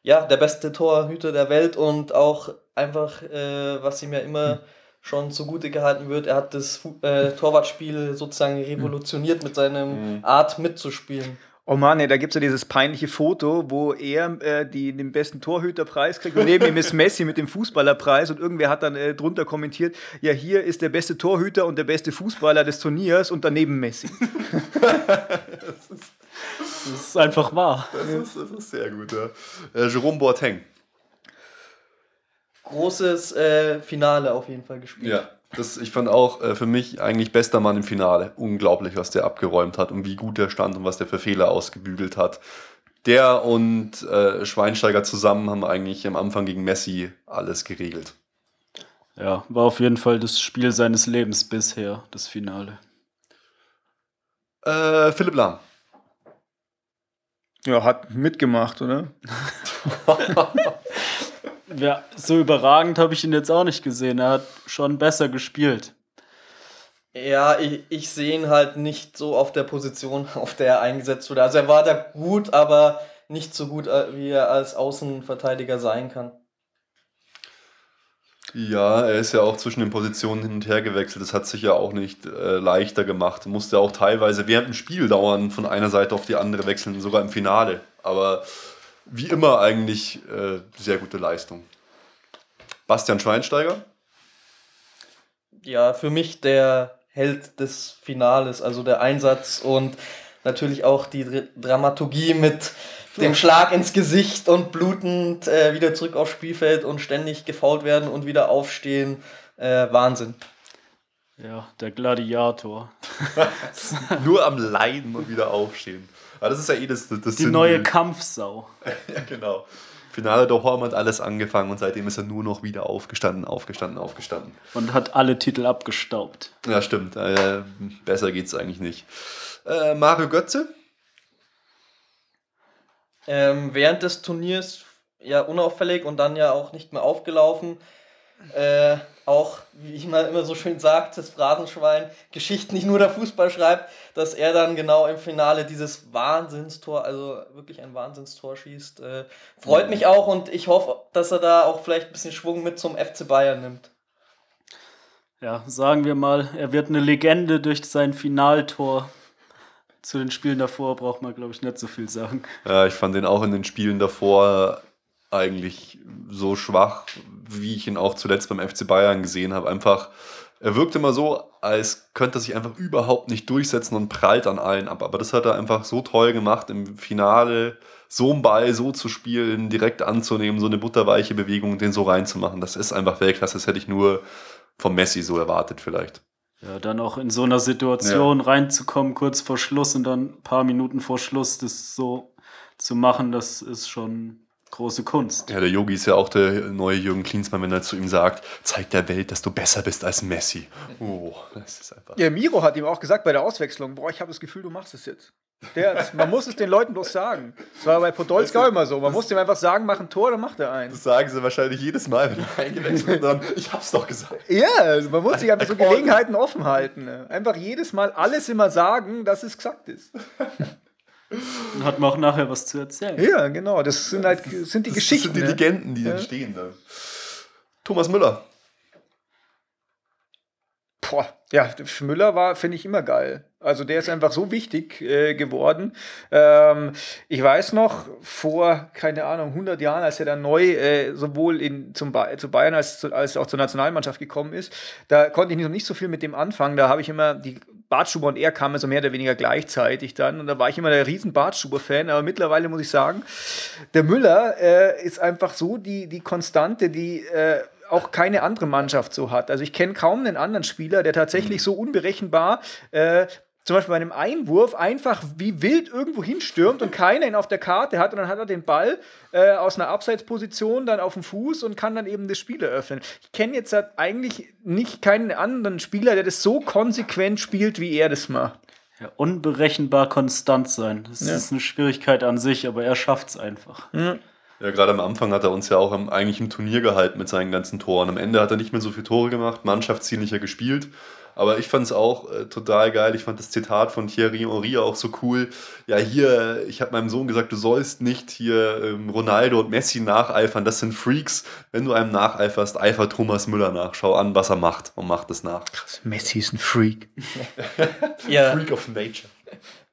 ja, der beste Torhüter der Welt und auch einfach, äh, was ihm ja immer hm. schon zugute gehalten wird, er hat das äh, Torwartspiel sozusagen revolutioniert mit seinem hm. Art mitzuspielen. Oh Mann, ey, da gibt es ja dieses peinliche Foto, wo er äh, die, den besten Torhüterpreis kriegt und neben ihm ist [laughs] Messi mit dem Fußballerpreis und irgendwer hat dann äh, drunter kommentiert, ja, hier ist der beste Torhüter und der beste Fußballer des Turniers und daneben Messi. [laughs] [laughs] das ist das ist einfach wahr. Das ist, das ist sehr gut, ja. Äh, Jerome Boateng. Großes äh, Finale auf jeden Fall gespielt. Ja, das, ich fand auch äh, für mich eigentlich bester Mann im Finale. Unglaublich, was der abgeräumt hat und wie gut der stand und was der für Fehler ausgebügelt hat. der und äh, Schweinsteiger zusammen haben eigentlich am Anfang gegen Messi alles geregelt. Ja, war auf jeden Fall das Spiel seines Lebens bisher, das Finale. Äh, Philipp Lahm. Ja, hat mitgemacht, oder? [laughs] ja, so überragend habe ich ihn jetzt auch nicht gesehen. Er hat schon besser gespielt. Ja, ich, ich sehe ihn halt nicht so auf der Position, [laughs] auf der er eingesetzt wurde. Also er war da gut, aber nicht so gut, äh, wie er als Außenverteidiger sein kann. Ja, er ist ja auch zwischen den Positionen hin und her gewechselt. Das hat sich ja auch nicht äh, leichter gemacht. Musste auch teilweise während dem Spiel dauern von einer Seite auf die andere wechseln, sogar im Finale. Aber wie immer eigentlich äh, sehr gute Leistung. Bastian Schweinsteiger? Ja, für mich der Held des Finales, also der Einsatz und natürlich auch die Dramaturgie mit dem Schlag ins Gesicht und blutend äh, wieder zurück aufs Spielfeld und ständig gefault werden und wieder aufstehen. Äh, Wahnsinn. Ja, der Gladiator. [laughs] Nur am Leiden und wieder aufstehen. Aber das ist ja eh das, das Die neue Kampfsau. [laughs] ja, genau. Finale der Horm hat alles angefangen und seitdem ist er nur noch wieder aufgestanden, aufgestanden, aufgestanden. Und hat alle Titel abgestaubt. Ja, stimmt. Äh, besser geht's eigentlich nicht. Äh, Mario Götze? Ähm, während des Turniers ja unauffällig und dann ja auch nicht mehr aufgelaufen. Äh, auch, wie ich mal immer so schön sagt, das Phrasenschwein, Geschichten nicht nur der Fußball schreibt, dass er dann genau im Finale dieses Wahnsinnstor, also wirklich ein Wahnsinnstor schießt. Äh, freut mich auch und ich hoffe, dass er da auch vielleicht ein bisschen Schwung mit zum FC Bayern nimmt. Ja, sagen wir mal, er wird eine Legende durch sein Finaltor zu den Spielen davor braucht man, glaube ich, nicht so viel sagen. Ja, ich fand ihn auch in den Spielen davor eigentlich so schwach, wie ich ihn auch zuletzt beim FC Bayern gesehen habe. Einfach, er wirkt immer so, als könnte er sich einfach überhaupt nicht durchsetzen und prallt an allen ab. Aber das hat er einfach so toll gemacht im Finale, so einen Ball so zu spielen, direkt anzunehmen, so eine butterweiche Bewegung, den so reinzumachen. Das ist einfach Weltklasse. Das hätte ich nur vom Messi so erwartet vielleicht. Ja, dann auch in so einer Situation ja. reinzukommen, kurz vor Schluss und dann ein paar Minuten vor Schluss das so zu machen, das ist schon große Kunst. Ja, der Yogi ist ja auch der neue Jürgen Klinsmann, wenn er zu ihm sagt, zeig der Welt, dass du besser bist als Messi. Oh, das ist einfach. Ja, Miro hat ihm auch gesagt bei der Auswechslung, boah, ich habe das Gefühl, du machst es jetzt. Der, man muss es den Leuten bloß sagen. Das war bei Podolski auch immer so. Man muss dem einfach sagen, mach ein Tor, dann macht er eins. Das sagen sie wahrscheinlich jedes Mal, wenn er eingewechselt wird. Dann, ich hab's doch gesagt. Ja, also man muss sich einfach so Gelegenheiten offen halten. Ne? Einfach jedes Mal alles immer sagen, dass es gesagt ist. Dann hat man auch nachher was zu erzählen. Ja, genau. Das sind halt das sind die das Geschichten. Das sind die ne? Legenden, die ja. entstehen da. Thomas Müller. Boah, ja, Müller war, finde ich, immer geil. Also der ist einfach so wichtig äh, geworden. Ähm, ich weiß noch, vor, keine Ahnung, 100 Jahren, als er dann neu äh, sowohl in, zum ba zu Bayern als, zu, als auch zur Nationalmannschaft gekommen ist, da konnte ich noch nicht so viel mit dem anfangen. Da habe ich immer, die Bartschuber und er kamen so mehr oder weniger gleichzeitig dann und da war ich immer der riesen Bartschuber-Fan, aber mittlerweile muss ich sagen, der Müller äh, ist einfach so die, die Konstante, die äh, auch keine andere Mannschaft so hat. Also ich kenne kaum einen anderen Spieler, der tatsächlich so unberechenbar äh, zum Beispiel bei einem Einwurf einfach wie wild irgendwo hinstürmt und keiner ihn auf der Karte hat und dann hat er den Ball äh, aus einer Abseitsposition dann auf dem Fuß und kann dann eben das Spiel eröffnen. Ich kenne jetzt halt eigentlich nicht keinen anderen Spieler, der das so konsequent spielt, wie er das macht. Ja, unberechenbar konstant sein. Das ja. ist eine Schwierigkeit an sich, aber er schafft es einfach. Ja. Ja, gerade am Anfang hat er uns ja auch im, eigentlich im Turnier gehalten mit seinen ganzen Toren. Am Ende hat er nicht mehr so viele Tore gemacht, mannschaftsdienlicher gespielt. Aber ich fand es auch äh, total geil. Ich fand das Zitat von Thierry Henry auch so cool. Ja, hier, ich habe meinem Sohn gesagt, du sollst nicht hier ähm, Ronaldo und Messi nacheifern. Das sind Freaks. Wenn du einem nacheiferst, eifer Thomas Müller nach. Schau an, was er macht und mach das nach. Krass, Messi ist ein Freak. ja. [laughs] Freak of Nature.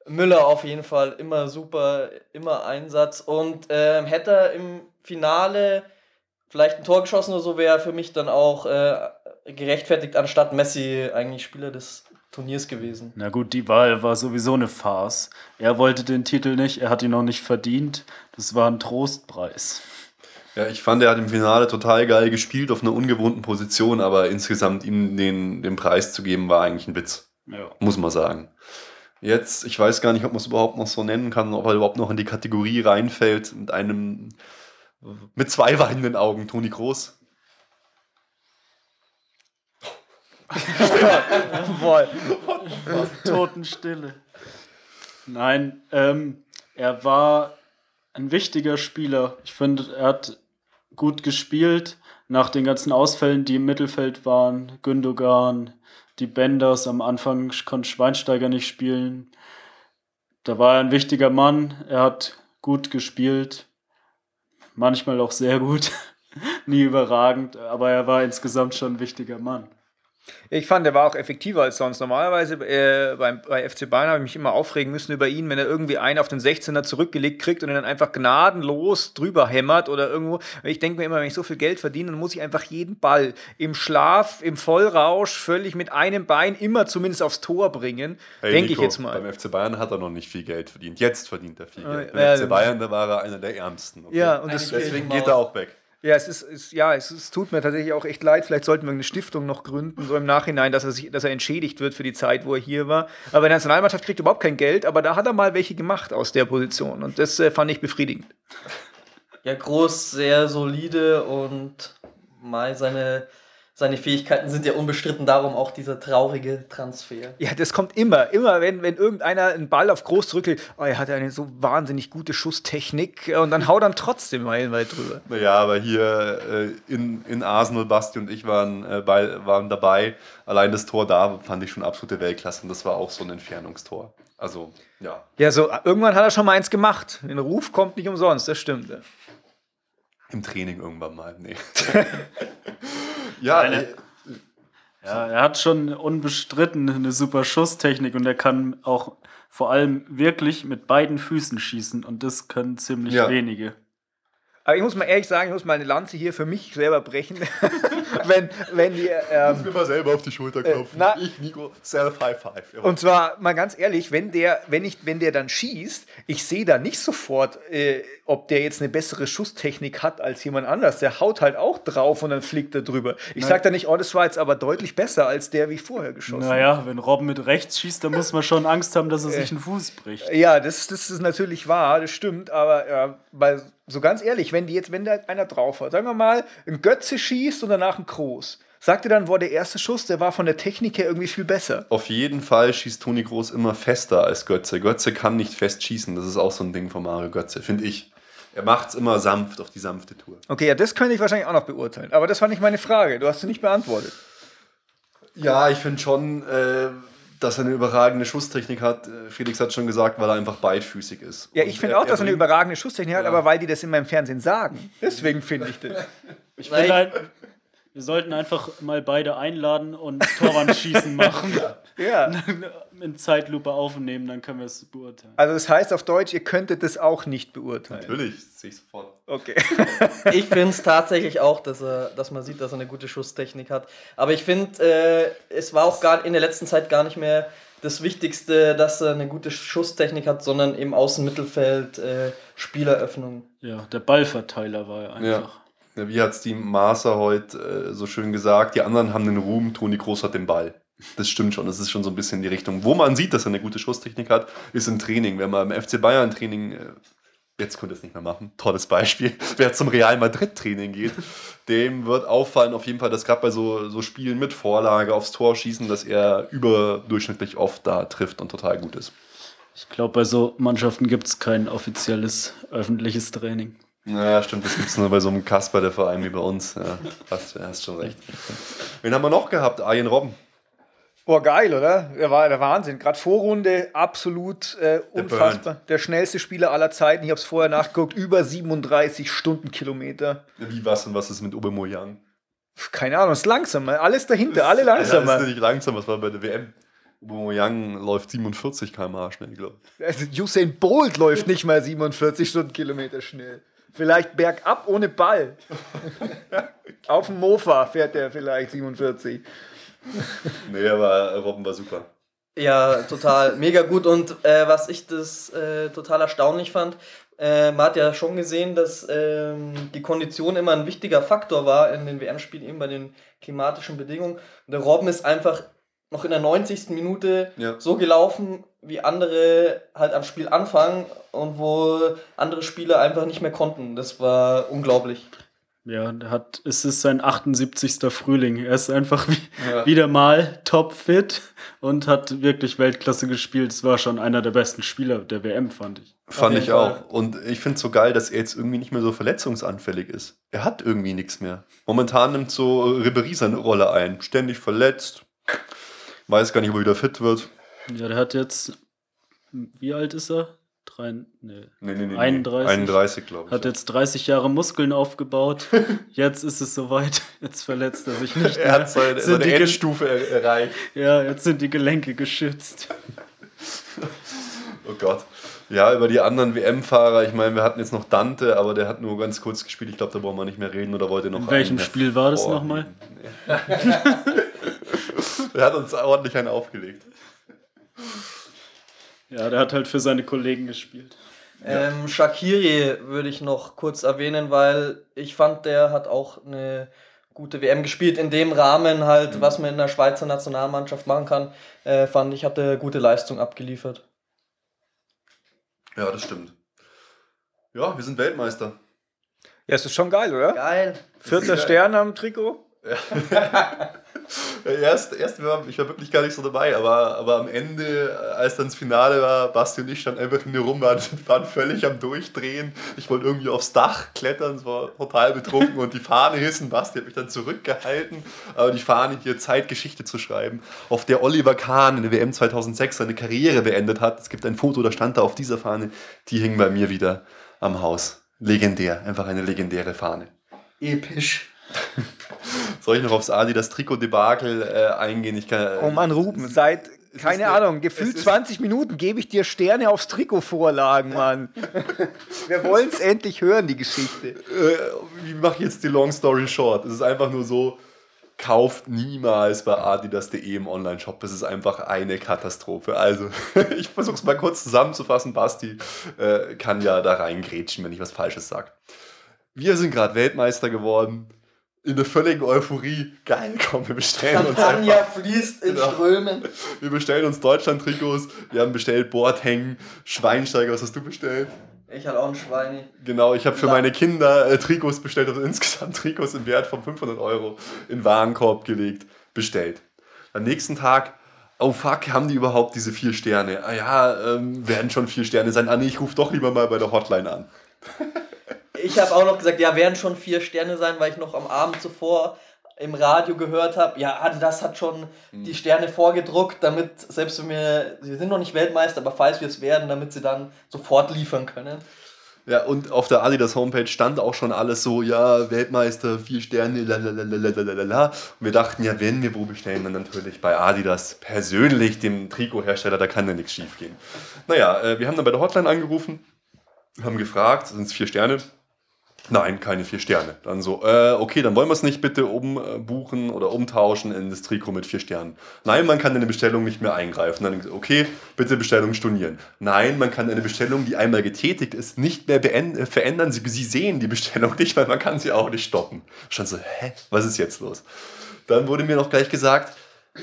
Müller auf jeden Fall immer super, immer Einsatz. Und ähm, hätte er im Finale vielleicht ein Tor geschossen oder so, wäre für mich dann auch äh, gerechtfertigt, anstatt Messi eigentlich Spieler des Turniers gewesen. Na gut, die Wahl war sowieso eine Farce. Er wollte den Titel nicht, er hat ihn noch nicht verdient. Das war ein Trostpreis. Ja, ich fand, er hat im Finale total geil gespielt auf einer ungewohnten Position, aber insgesamt ihm den, den Preis zu geben, war eigentlich ein Witz. Ja. Muss man sagen. Jetzt, ich weiß gar nicht, ob man es überhaupt noch so nennen kann, ob er überhaupt noch in die Kategorie reinfällt, mit einem, mit zwei weinenden Augen, Toni Groß. Jawohl. Totenstille. Nein, ähm, er war ein wichtiger Spieler. Ich finde, er hat gut gespielt nach den ganzen Ausfällen, die im Mittelfeld waren. Gündogan, die Benders, am Anfang konnte Schweinsteiger nicht spielen. Da war er ein wichtiger Mann. Er hat gut gespielt. Manchmal auch sehr gut. [laughs] Nie überragend, aber er war insgesamt schon ein wichtiger Mann. Ich fand, er war auch effektiver als sonst. Normalerweise äh, beim, bei FC Bayern habe ich mich immer aufregen müssen über ihn, wenn er irgendwie einen auf den 16er zurückgelegt kriegt und ihn dann einfach gnadenlos drüber hämmert oder irgendwo. Ich denke mir immer, wenn ich so viel Geld verdiene, dann muss ich einfach jeden Ball im Schlaf, im Vollrausch, völlig mit einem Bein immer zumindest aufs Tor bringen. Hey, denke ich jetzt mal. Beim FC Bayern hat er noch nicht viel Geld verdient. Jetzt verdient er viel Geld. Beim äh, FC Bayern, da war er einer der Ärmsten. Okay? Ja, und das, deswegen geht er auch weg. Ja, es ist, ist ja, es, es, tut mir tatsächlich auch echt leid. Vielleicht sollten wir eine Stiftung noch gründen, so im Nachhinein, dass er, sich, dass er entschädigt wird für die Zeit, wo er hier war. Aber die Nationalmannschaft kriegt überhaupt kein Geld, aber da hat er mal welche gemacht aus der Position. Und das äh, fand ich befriedigend. Ja, groß, sehr solide und mal seine seine Fähigkeiten sind ja unbestritten, darum auch dieser traurige Transfer. Ja, das kommt immer, immer, wenn, wenn irgendeiner einen Ball auf groß drückt, oh, er hat eine so wahnsinnig gute Schusstechnik und dann haut er trotzdem meilenweit drüber. Naja, aber hier äh, in, in Arsenal, Basti und ich waren, äh, bei, waren dabei. Allein das Tor da fand ich schon absolute Weltklasse und das war auch so ein Entfernungstor. Also, ja. Ja, so irgendwann hat er schon mal eins gemacht. Den Ruf kommt nicht umsonst, das stimmt. Im Training irgendwann mal, nee. [laughs] Ja, eine, ja, er hat schon unbestritten eine super Schusstechnik und er kann auch vor allem wirklich mit beiden Füßen schießen und das können ziemlich ja. wenige. Aber ich muss mal ehrlich sagen, ich muss mal eine Lanze hier für mich selber brechen. [laughs] [laughs] wenn, wenn die. Ähm, muss mir mal selber auf die Schulter äh, klopfen. Äh, na, ich, Nico, self high five. Ja. Und zwar mal ganz ehrlich, wenn der, wenn ich, wenn der dann schießt, ich sehe da nicht sofort, äh, ob der jetzt eine bessere Schusstechnik hat als jemand anders. Der haut halt auch drauf und dann fliegt er drüber. Ich sage da nicht, oh, das war jetzt aber deutlich besser als der, wie ich vorher geschossen habe. Naja, wenn Robben mit rechts schießt, dann muss man schon Angst haben, dass er sich einen Fuß bricht. Ja, das, das ist natürlich wahr, das stimmt, aber ja, bei so ganz ehrlich, wenn die jetzt, wenn da einer drauf hat, sagen wir mal, ein Götze schießt und danach ein Groß. Sagt ihr dann, war der erste Schuss, der war von der Technik her irgendwie viel besser? Auf jeden Fall schießt Toni Groß immer fester als Götze. Götze kann nicht fest schießen. Das ist auch so ein Ding von Mario Götze, finde ich. Er macht es immer sanft auf die sanfte Tour. Okay, ja, das könnte ich wahrscheinlich auch noch beurteilen. Aber das war nicht meine Frage. Du hast sie nicht beantwortet. Ja, ich finde schon. Äh dass er eine überragende Schusstechnik hat. Äh, Felix hat schon gesagt, weil er einfach beidfüßig ist. Ja, ich finde auch, dass er eine überragende Schusstechnik hat, aber weil die das in meinem Fernsehen sagen. Deswegen finde ich das. Ich finde halt, wir sollten einfach mal beide einladen und Torwandschießen machen. [laughs] ja. In Zeitlupe aufnehmen, dann können wir es beurteilen. Also das heißt auf Deutsch, ihr könntet das auch nicht beurteilen. Natürlich, sehe ich sofort. Okay. [laughs] ich finde es tatsächlich auch, dass, er, dass man sieht, dass er eine gute Schusstechnik hat. Aber ich finde, äh, es war auch gar in der letzten Zeit gar nicht mehr das Wichtigste, dass er eine gute Schusstechnik hat, sondern im Außenmittelfeld äh, Spieleröffnung. Ja, der Ballverteiler war er einfach. Ja. Wie hat es die Maßer heute äh, so schön gesagt? Die anderen haben den Ruhm, Toni Groß hat den Ball. Das stimmt schon, das ist schon so ein bisschen die Richtung. Wo man sieht, dass er eine gute Schusstechnik hat, ist im Training. Wenn man im FC Bayern Training, äh, jetzt könnte es nicht mehr machen, tolles Beispiel, [laughs] wer zum Real Madrid Training geht, dem wird auffallen auf jeden Fall, dass gerade bei so, so Spielen mit Vorlage aufs Tor schießen, dass er überdurchschnittlich oft da trifft und total gut ist. Ich glaube, bei so Mannschaften gibt es kein offizielles öffentliches Training. Ja, stimmt, das gibt es nur bei so einem Kasper, der Verein wie bei uns. Ja, hast, hast schon recht. Wen haben wir noch gehabt? Arjen Robben. Boah, geil, oder? Er war der Wahnsinn. Gerade Vorrunde absolut äh, unfassbar. Der, schnellste Spieler aller Zeiten. Ich habe es vorher nachgeguckt. Über 37 Stundenkilometer. Wie was und was ist mit Aubameyang? Keine Ahnung, ist langsamer. Alles dahinter, alle langsamer. Ja, ist nicht langsam, was war bei der WM? Aubameyang läuft 47 km/h schnell, glaube ich. Also Usain Bolt läuft nicht mal 47 Stundenkilometer schnell. Vielleicht bergab ohne Ball. Auf dem Mofa fährt der vielleicht 47. nee, aber Robben war super. Ja, total. Mega gut. Und äh, was ich das äh, total erstaunlich fand, äh, man hat ja schon gesehen, dass ähm, die Kondition immer ein wichtiger Faktor war in den WM-Spielen, eben bei den klimatischen Bedingungen. Und der Robben ist einfach noch in der 90. Minute Ja. so gelaufen, wie andere halt am Spiel anfangen und wo andere Spieler einfach nicht mehr konnten. Das war unglaublich. Ja, hat, es ist sein 78. Frühling. Er ist einfach wie, Ja. wieder mal topfit und hat wirklich Weltklasse gespielt. Es war schon einer der besten Spieler der WM, fand ich. Fand ich auch. Und ich finde es so geil, dass er jetzt irgendwie nicht mehr so verletzungsanfällig ist. Er hat irgendwie nichts mehr. Momentan nimmt so Ribery seine Rolle ein. Ständig verletzt. Weiß gar nicht, ob er wieder fit wird. Ja, der hat jetzt, wie alt ist er? Drei, nee. Nee, nee, nee. 31. 31, glaube ich. Hat jetzt 30 Jahre Muskeln aufgebaut. [laughs] Jetzt ist es soweit. Jetzt verletzt er sich nicht er mehr. hat seine, seine Endstufe er erreicht. Ja, jetzt sind die Gelenke geschützt. [laughs] Oh Gott. Ja, über die anderen WM-Fahrer, ich meine, wir hatten jetzt noch Dante, aber der hat nur ganz kurz gespielt. Ich glaube, da brauchen wir nicht mehr reden oder wollte noch In welchem Spiel war das nochmal? [laughs] er hat uns ordentlich einen aufgelegt. Ja, der hat halt für seine Kollegen gespielt. Ähm, Shakiri würde ich noch kurz erwähnen, weil ich fand, der hat auch eine gute WM gespielt. In dem Rahmen halt, was man in der Schweizer Nationalmannschaft machen kann, äh, fand ich, hat er gute Leistung abgeliefert. Ja, das stimmt. Ja, wir sind Weltmeister. Ja, es ist schon geil, oder? Geil. Vierter Stern am Trikot. Ja, [laughs] erst, erst war, ich war wirklich gar nicht so dabei, aber, aber am Ende, als dann das Finale war, Basti und ich standen einfach in mir rum, waren, [laughs] waren völlig am Durchdrehen. Ich wollte irgendwie aufs Dach klettern, es war total betrunken und die Fahne hissen. Basti hat mich dann zurückgehalten, aber die Fahne hier Zeitgeschichte zu schreiben, auf der Oliver Kahn in der WM 2006 seine Karriere beendet hat. Es gibt ein Foto, da stand da auf dieser Fahne, die hing bei mir wieder am Haus. Legendär, einfach eine legendäre Fahne. Episch. [laughs] Soll ich noch aufs Adi das Trikot-Debakel äh, eingehen? Ich kann, Oh Mann, Ruben, seit, keine eine- Ahnung, gefühlt es ist- 20 Minuten gebe ich dir Sterne aufs Trikot vorlagen, Mann. [laughs] Wir wollen es endlich hören, die Geschichte. äh, wie mache ich jetzt die Long Story short? Es ist einfach nur so, kauft niemals bei adidas.de im Online-Shop. Das ist einfach eine Katastrophe. Also, [laughs] ich versuche es mal kurz zusammenzufassen. Basti äh, kann ja da reingrätschen, wenn ich was Falsches sage. Wir sind gerade Weltmeister geworden. In der völligen Euphorie. Geil, komm, wir bestellen uns einfach. Champagner fließt in Genau. Strömen. Wir bestellen uns Deutschland-Trikots. Wir haben bestellt Boateng, Schweinsteiger. Was hast du bestellt? Ich hatte auch ein Schweini. Genau, ich habe für meine Kinder äh, Trikots bestellt, also [laughs] insgesamt Trikots im Wert von 500 Euro in Warenkorb gelegt, bestellt. Am nächsten Tag, oh fuck, haben die überhaupt diese vier Sterne? Ah ja, ähm, werden schon vier Sterne sein. Ah nee, ich rufe doch lieber mal bei der Hotline an. [laughs] Ich habe auch noch gesagt, ja, werden schon vier Sterne sein, weil ich noch am Abend zuvor im Radio gehört habe, ja, Adidas hat schon Hm. die Sterne vorgedruckt, damit, selbst wenn wir, wir sind noch nicht Weltmeister, aber falls wir es werden, damit sie dann sofort liefern können. Ja, und auf der Adidas Homepage stand auch schon alles so, ja, Weltmeister, vier Sterne, lalalalalalala. Und wir dachten, ja, wenn wir wo bestellen, dann natürlich bei Adidas persönlich, dem Trikothersteller, da kann ja nichts schief gehen. Naja, äh, wir haben dann bei der Hotline angerufen, haben gefragt, sind es vier Sterne? Nein, keine vier Sterne. Dann so, äh, okay, dann wollen wir es nicht bitte umbuchen oder umtauschen in das Trikot mit vier Sternen. Nein, man kann eine Bestellung nicht mehr eingreifen. Dann, okay, bitte Bestellung stornieren. Nein, man kann eine Bestellung, die einmal getätigt ist, nicht mehr äh, verändern. Sie, Sie sehen die Bestellung [laughs] nicht, weil man kann sie auch nicht stoppen. Schon so, hä, was ist jetzt los? Dann wurde mir noch gleich gesagt,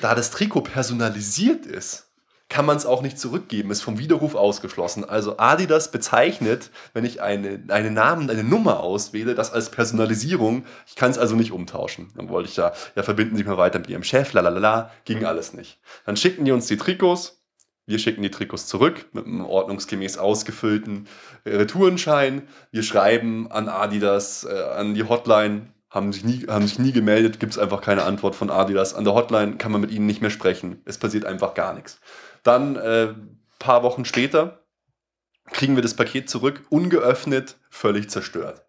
da das Trikot personalisiert ist, kann man es auch nicht zurückgeben, ist vom Widerruf ausgeschlossen. Also Adidas bezeichnet, wenn ich eine, einen Namen, eine Nummer auswähle, das als Personalisierung. Ich kann es also nicht umtauschen. Dann wollte ich ja, ja, verbinden Sie mich mal weiter mit Ihrem Chef, lalala, ging alles nicht. Dann schickten die uns die Trikots, wir schicken die Trikots zurück mit einem ordnungsgemäß ausgefüllten äh, Retourenschein. Wir schreiben an Adidas, äh, an die Hotline, haben sich nie, haben sich nie gemeldet, gibt es einfach keine Antwort von Adidas. An der Hotline kann man mit ihnen nicht mehr sprechen. Es passiert einfach gar nichts. Dann, äh, paar Wochen später, kriegen wir das Paket zurück, ungeöffnet, völlig zerstört.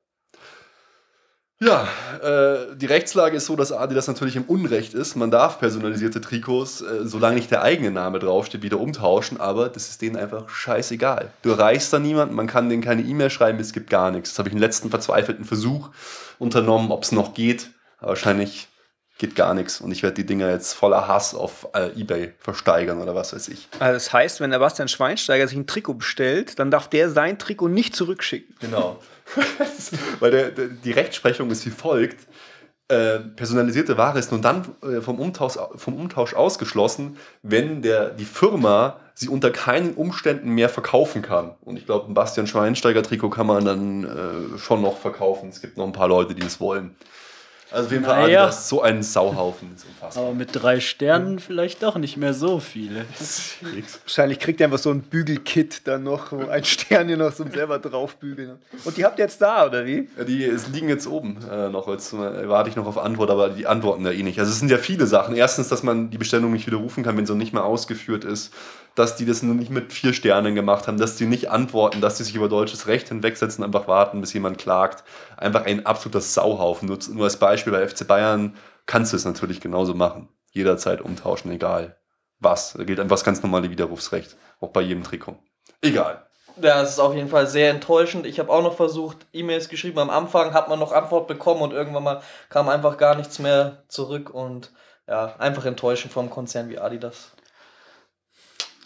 Ja, äh, die Rechtslage ist so, dass Adidas natürlich im Unrecht ist. Man darf personalisierte Trikots, äh, solange nicht der eigene Name draufsteht, wieder umtauschen, aber das ist denen einfach scheißegal. Du erreichst da niemanden, man kann denen keine E-Mail schreiben, es gibt gar nichts. Das habe ich einen letzten verzweifelten Versuch unternommen, ob es noch geht. Aber wahrscheinlich geht gar nichts und ich werde die Dinger jetzt voller Hass auf äh, Ebay versteigern oder was weiß ich. Also das heißt, wenn der Bastian Schweinsteiger sich ein Trikot bestellt, dann darf der sein Trikot nicht zurückschicken. Genau. [laughs] Weil der, der, die Rechtsprechung ist wie folgt. äh, personalisierte Ware ist nur dann äh, vom, Umtausch, vom Umtausch ausgeschlossen, wenn der, die Firma sie unter keinen Umständen mehr verkaufen kann. Und ich glaube, ein Bastian Schweinsteiger-Trikot kann man dann äh, schon noch verkaufen. Es gibt noch ein paar Leute, die es wollen. Also auf jeden Fall Naja. Adidas, so ein Sauhaufen. ist unfassbar. Aber mit drei Sternen vielleicht doch nicht mehr so viele. [laughs] Wahrscheinlich kriegt ihr einfach so ein Bügelkit dann noch, wo ein Stern hier noch zum selber draufbügeln. Und die habt ihr jetzt da, oder wie? Ja, Die es liegen jetzt oben äh, noch. Jetzt äh, warte ich noch auf Antwort, aber die antworten da eh nicht. Also es sind ja viele Sachen. Erstens, dass man die Bestellung nicht widerrufen kann, wenn so nicht mehr ausgeführt ist. Dass die das nicht mit vier Sternen gemacht haben, dass die nicht antworten, dass die sich über deutsches Recht hinwegsetzen, einfach warten, bis jemand klagt. Einfach ein absoluter Sauhaufen. Nur, nur als Beispiel bei FC Bayern kannst du es natürlich genauso machen. Jederzeit umtauschen, egal was. Da gilt einfach das ganz normale Widerrufsrecht. Auch bei jedem Trikot. Egal. Ja, es ist auf jeden Fall sehr enttäuschend. Ich habe auch noch versucht, E-Mails geschrieben. Am Anfang hat man noch Antwort bekommen und irgendwann mal kam einfach gar nichts mehr zurück und ja, einfach enttäuschend vom Konzern wie Adidas.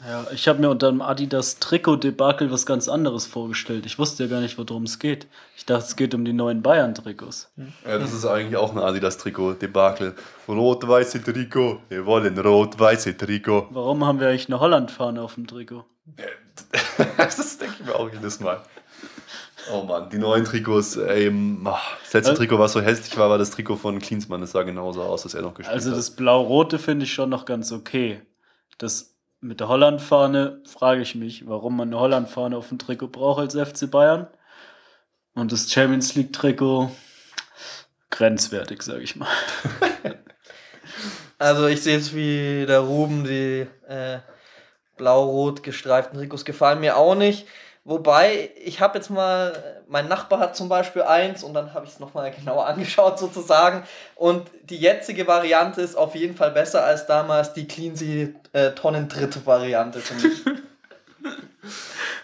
Ja, ich habe mir unter dem Adidas Trikot-Debakel was ganz anderes vorgestellt. Ich wusste ja gar nicht, worum es geht. Ich dachte, es geht um die neuen Bayern-Trikots. Ja, das ist eigentlich auch ein Adidas-Trikot-Debakel. Rot-weiße Trikot, wir wollen rot-weiße Trikot. Warum haben wir eigentlich eine Holland-Fahne auf dem Trikot? [laughs] das denke ich mir auch jedes Mal. Oh Mann, die neuen Trikots, ey, ah, das letzte Also- Trikot, was so hässlich war, war das Trikot von Klinsmann. Das sah genauso aus, als er noch gespielt Also hat. das Blau-Rote finde ich schon noch ganz okay. Das mit der Holland-Fahne frage ich mich, warum man eine Holland-Fahne auf dem Trikot braucht als FC Bayern. Und das Champions League-Trikot grenzwertig, sage ich mal. [laughs] Also ich sehe es wie der Ruben, die äh, blau-rot gestreiften Trikots gefallen mir auch nicht. Wobei, ich habe jetzt mal, mein Nachbar hat zum Beispiel eins und dann habe ich es nochmal [laughs] genauer angeschaut sozusagen. Und die jetzige Variante ist auf jeden Fall besser als damals die Cleansea äh, Tonnentritt-Variante, finde ich. [laughs]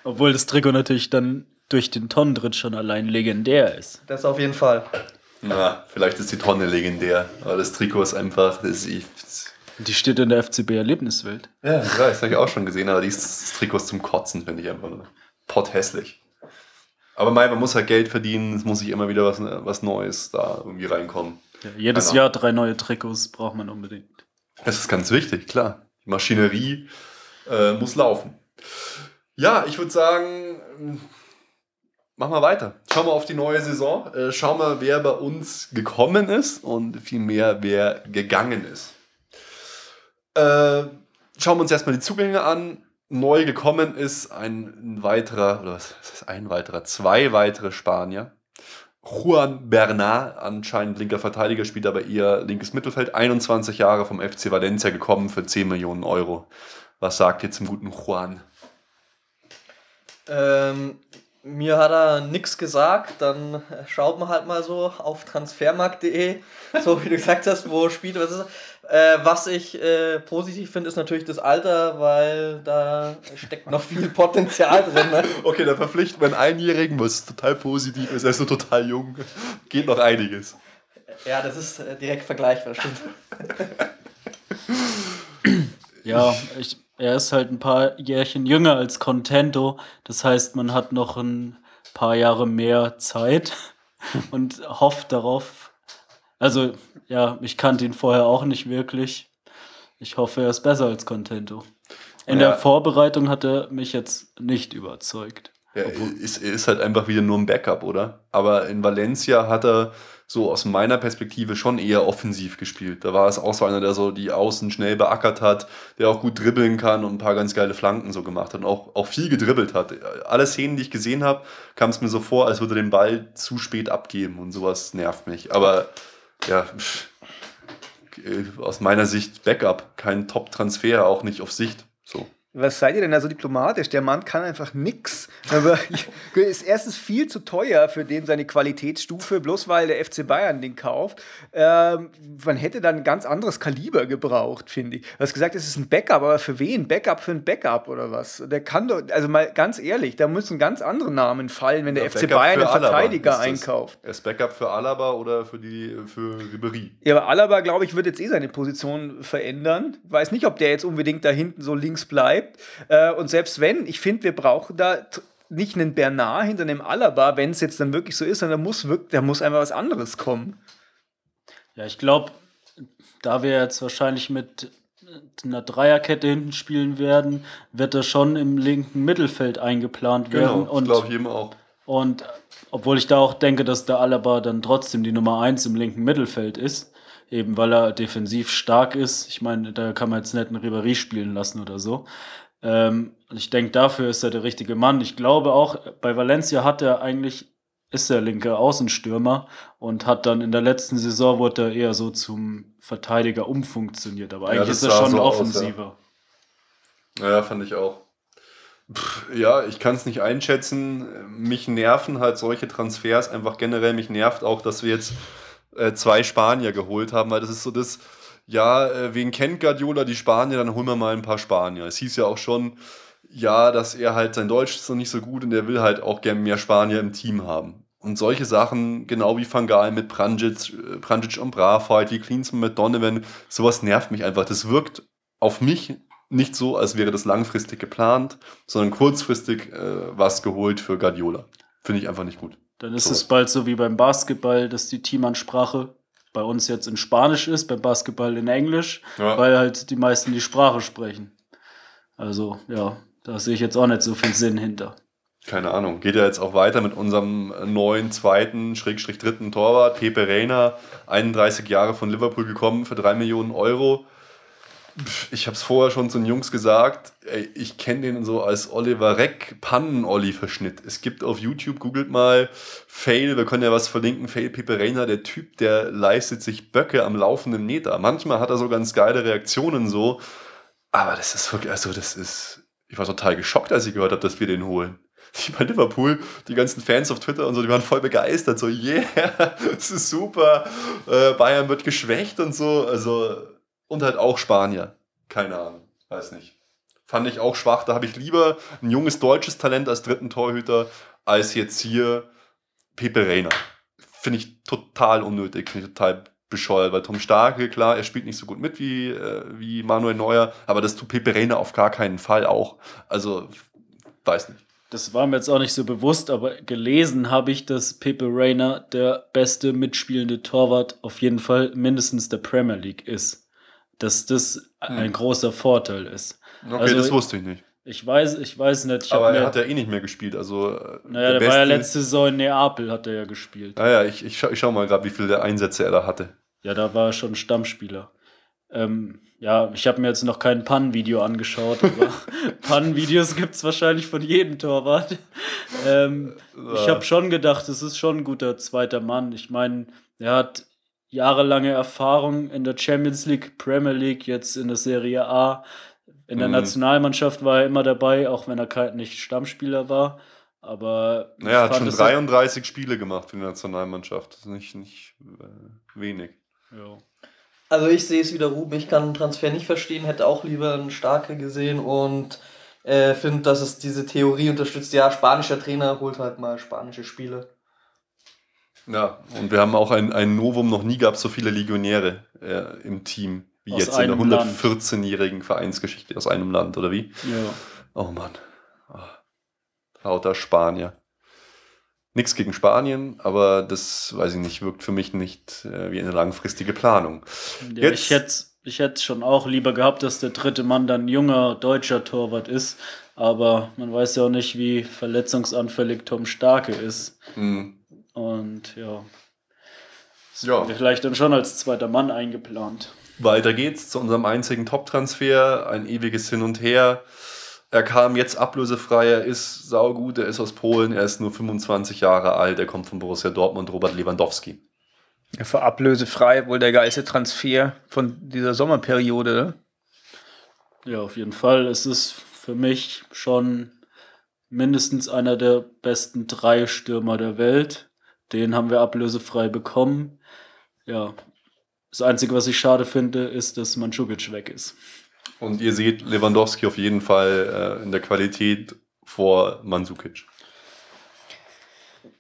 Obwohl das Trikot natürlich dann durch den Tonnentritt schon allein legendär ist. Das auf jeden Fall. Na, vielleicht ist die Tonne legendär, aber das Trikot ist einfach, das ist, Die steht in der FCB-Erlebniswelt. ja, ich weiß, habe ich auch schon gesehen, aber dieses Trikot ist zum Kotzen, finde ich einfach nur potthässlich. Aber mei, man muss halt Geld verdienen, es muss sich immer wieder was, was Neues da irgendwie reinkommen. Ja, jedes. Jahr drei neue Trikots braucht man unbedingt. Das ist ganz wichtig, klar. Die Maschinerie äh, muss laufen. Ja, ich würde sagen, ähm, machen wir weiter. Schauen wir auf die neue Saison. Äh, schauen wir, wer bei uns gekommen ist und vielmehr, wer gegangen ist. Äh, schauen wir uns erstmal die Zugänge an. Neu gekommen ist ein weiterer, oder was ist ein weiterer, zwei weitere Spanier. Juan Bernat, anscheinend linker Verteidiger, spielt aber eher linkes Mittelfeld, 21 Jahre vom FC Valencia gekommen für 10 Millionen Euro. Was sagt ihr zum guten Juan? Ähm, mir hat er nichts gesagt, dann schaut man halt mal so auf transfermarkt.de, so wie du gesagt hast, wo spielt was ist. Äh, was ich äh, positiv finde, ist natürlich das Alter, weil da steckt noch viel [laughs] Potenzial drin. Ne? Okay, dann verpflichten wir einen Einjährigen, was total positiv ist. Er ist nur total jung. Geht noch einiges. Ja, das ist äh, direkt vergleichbar, stimmt. [clears throat] Ja, ich, er ist halt ein paar Jährchen jünger als Contento. Das heißt, man hat noch ein paar Jahre mehr Zeit [laughs] und hofft darauf. Also, ja, ich kannte ihn vorher auch nicht wirklich. Ich hoffe, er ist besser als Contento. In Ja. der Vorbereitung hat er mich jetzt nicht überzeugt. Ja, ist, ist halt einfach wieder nur ein Backup, oder? Aber in Valencia hat er so aus meiner Perspektive schon eher offensiv gespielt. Da war es auch so einer, der so die Außen schnell beackert hat, der auch gut dribbeln kann und ein paar ganz geile Flanken so gemacht hat und auch, auch viel gedribbelt hat. Alle Szenen, die ich gesehen habe, kam es mir so vor, als würde er den Ball zu spät abgeben und sowas nervt mich. Aber ja, pff, aus meiner Sicht Backup, kein Top-Transfer, auch nicht auf Sicht. So. Was seid ihr denn da so diplomatisch? Der Mann kann einfach nix. Aber [laughs] ist erstens viel zu teuer für den seine Qualitätsstufe, bloß weil der FC Bayern den kauft. Ähm, man hätte dann ein ganz anderes Kaliber gebraucht, finde ich. Du hast gesagt, es ist ein Backup, aber für wen? Backup für ein Backup oder was? Der kann doch, also mal ganz ehrlich, da müssen ganz andere Namen fallen, wenn der Ja, FC Backup Bayern einen Alaba Verteidiger ist das. einkauft. Er ist Backup für Alaba oder für, die, für Ribery. Ja, aber Alaba, glaube ich, wird jetzt eh seine Position verändern. Weiß nicht, ob der jetzt unbedingt da hinten so links bleibt. Äh, und selbst wenn, ich finde, wir brauchen da nicht einen Bernard hinter einem Alaba, wenn es jetzt dann wirklich so ist, sondern da muss, wirk- da muss einfach was anderes kommen. Ja, ich glaube, da wir jetzt wahrscheinlich mit einer Dreierkette hinten spielen werden, wird er schon im linken Mittelfeld eingeplant werden. Genau, glaube ich eben auch. Und obwohl ich da auch denke, dass der Alaba dann trotzdem die Nummer 1 im linken Mittelfeld ist, eben weil er defensiv stark ist. Ich meine, da kann man jetzt nicht einen Ribéry spielen lassen oder so. Ähm, ich denke, dafür ist er der richtige Mann. Ich glaube auch, bei Valencia hat er eigentlich, ist er linke Außenstürmer und hat dann in der letzten Saison wurde er eher so zum Verteidiger umfunktioniert. Aber eigentlich ja, ist er schon so offensiver. Aus, ja. ja, fand ich auch. Pff, ja, ich kann es nicht einschätzen. Mich nerven halt solche Transfers einfach generell. Mich nervt auch, dass wir jetzt äh, zwei Spanier geholt haben, weil das ist so das, ja, äh, wen kennt Guardiola, die Spanier, dann holen wir mal ein paar Spanier. Es hieß ja auch schon, ja, dass er halt sein Deutsch ist noch nicht so gut und er will halt auch gerne mehr Spanier im Team haben. Und solche Sachen, genau wie Fangal mit Pranjic, äh, Pranjic und Brathwaite, wie Klinsmann mit Donovan, sowas nervt mich einfach. Das wirkt auf mich nicht so, als wäre das langfristig geplant, sondern kurzfristig äh, was geholt für Guardiola. Finde ich einfach nicht gut. Dann ist so. es bald so wie beim Basketball, dass die Teamansprache bei uns jetzt in Spanisch ist, beim Basketball in Englisch, ja. weil halt die meisten die Sprache sprechen. Also ja, da sehe ich jetzt auch nicht so viel Sinn hinter. Keine Ahnung. Geht ja jetzt auch weiter mit unserem neuen zweiten, Schrägstrich dritten Torwart, Pepe Reina, 31 Jahre von Liverpool gekommen für 3 Millionen Euro ich habe es vorher schon zu den Jungs gesagt, ey, ich kenne den so als Oliver Reck Pannen-Olli-Verschnitt. Es gibt auf YouTube, googelt mal Fail, wir können ja was verlinken, Fail Piperena, der Typ, der leistet sich Böcke am laufenden Meter. Manchmal hat er so ganz geile Reaktionen so, aber das ist wirklich, also das ist, ich war total geschockt, als ich gehört habe, dass wir den holen. Ich bei Liverpool, die ganzen Fans auf Twitter und so, die waren voll begeistert, so, yeah, [laughs] das ist super, äh, Bayern wird geschwächt und so, also und halt auch Spanier. Keine Ahnung, weiß nicht. Fand ich auch schwach. Da habe ich lieber ein junges deutsches Talent als dritten Torhüter, als jetzt hier Pepe Reina. Finde ich total unnötig, finde ich total bescheuert, weil Tom Starke, klar, er spielt nicht so gut mit wie, äh, wie Manuel Neuer, aber das tut Pepe Reina auf gar keinen Fall auch. Also, weiß nicht. Das war mir jetzt auch nicht so bewusst, aber gelesen habe ich, dass Pepe Reina der beste mitspielende Torwart auf jeden Fall mindestens der Premier League ist dass das hm. ein großer Vorteil ist. Okay, also, das wusste ich nicht. Ich weiß, ich weiß nicht. Ich aber er hat ja eh nicht mehr gespielt. Also, äh, naja, der, der war ja letzte Saison in Neapel, hat er ja gespielt. Naja, ich, ich, scha ich schau mal gerade, wie viele Einsätze er da hatte. Ja, da war er schon Stammspieler. Ähm, ja, ich habe mir jetzt noch kein Pannenvideo angeschaut, aber [laughs] Pannenvideos gibt es wahrscheinlich von jedem Torwart. Ähm, ja. Ich habe schon gedacht, es ist schon ein guter zweiter Mann. Ich meine, er hat jahrelange Erfahrung in der Champions League, Premier League, jetzt in der Serie A. In der mhm. Nationalmannschaft war er immer dabei, auch wenn er kein, nicht Stammspieler war. Aber. Naja, er hat schon 33 Spiele gemacht für die Nationalmannschaft. Das ist nicht, nicht äh, wenig. Ja. Also ich sehe es wieder Ruben, ich kann den Transfer nicht verstehen, hätte auch lieber einen Starke gesehen und äh, finde, dass es diese Theorie unterstützt. Ja, spanischer Trainer holt halt mal spanische Spiele. Ja, und wir haben auch ein, ein Novum, noch nie gab es so viele Legionäre äh, im Team wie aus jetzt in der 114-jährigen Vereinsgeschichte aus einem Land, oder wie? Ja. Oh Mann. Oh. Lauter Spanier. Nichts gegen Spanien, aber das, weiß ich nicht, wirkt für mich nicht äh, wie eine langfristige Planung. Ja, jetzt, ich hätte ich hätte schon auch lieber gehabt, dass der dritte Mann dann junger deutscher Torwart ist, aber man weiß ja auch nicht, wie verletzungsanfällig Tom Starke ist. Mhm. Und ja. Ja. Vielleicht dann schon als zweiter Mann eingeplant. Weiter geht's zu unserem einzigen Top-Transfer. Ein ewiges Hin und Her. Er kam jetzt ablösefrei, er ist saugut, er ist aus Polen, er ist nur 25 Jahre alt, er kommt von Borussia Dortmund, Robert Lewandowski. Ja, für ablösefrei wohl der geilste Transfer von dieser Sommerperiode. Ja, auf jeden Fall. Es ist für mich schon mindestens einer der besten drei Stürmer der Welt. Den haben wir ablösefrei bekommen. Ja, das Einzige, was ich schade finde, ist, dass Mandzukic weg ist. Und ihr seht Lewandowski auf jeden Fall äh, in der Qualität vor Mandzukic.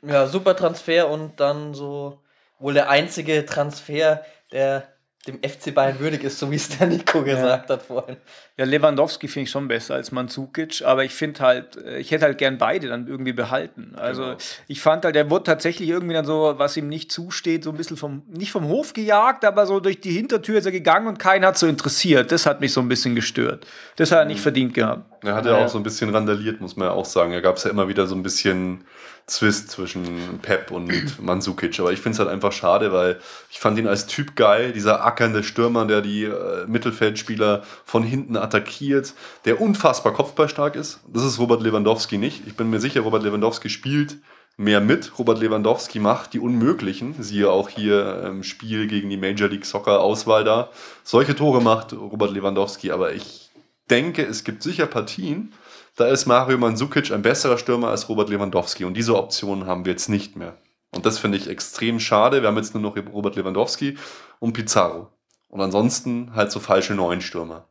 Ja, super Transfer und dann so wohl der einzige Transfer, der dem FC Bayern würdig ist, so wie es der Nico gesagt hat vorhin. Ja, Lewandowski finde ich schon besser als Mandzukic, aber ich finde halt, äh, ich hätte halt gern beide dann irgendwie behalten. Also genau. ich fand halt, der wurde tatsächlich irgendwie dann so, was ihm nicht zusteht, so ein bisschen vom, nicht vom Hof gejagt, aber so durch die Hintertür ist er gegangen und keinen hat so interessiert. Das hat mich so ein bisschen gestört. Das hat er nicht mhm. verdient gehabt. Er hat ja auch so ein bisschen randaliert, muss man ja auch sagen. Da gab es ja immer wieder so ein bisschen Zwist zwischen Pep und [clears throat] Mandzukic. Aber ich finde es halt einfach schade, weil ich fand ihn als Typ geil. Dieser ackernde Stürmer, der die äh, Mittelfeldspieler von hinten attackiert, der unfassbar kopfballstark ist. Das ist Robert Lewandowski nicht. Ich bin mir sicher, Robert Lewandowski spielt mehr mit. Robert Lewandowski macht die Unmöglichen. Siehe auch hier im Spiel gegen die Major League Soccer Auswahl da. Solche Tore macht Robert Lewandowski, aber ich denke, es gibt sicher Partien, da ist Mario Mandzukic ein besserer Stürmer als Robert Lewandowski. Und diese Optionen haben wir jetzt nicht mehr. Und das finde ich extrem schade. Wir haben jetzt nur noch Robert Lewandowski und Pizarro. Und ansonsten halt so falsche neuen Stürmer.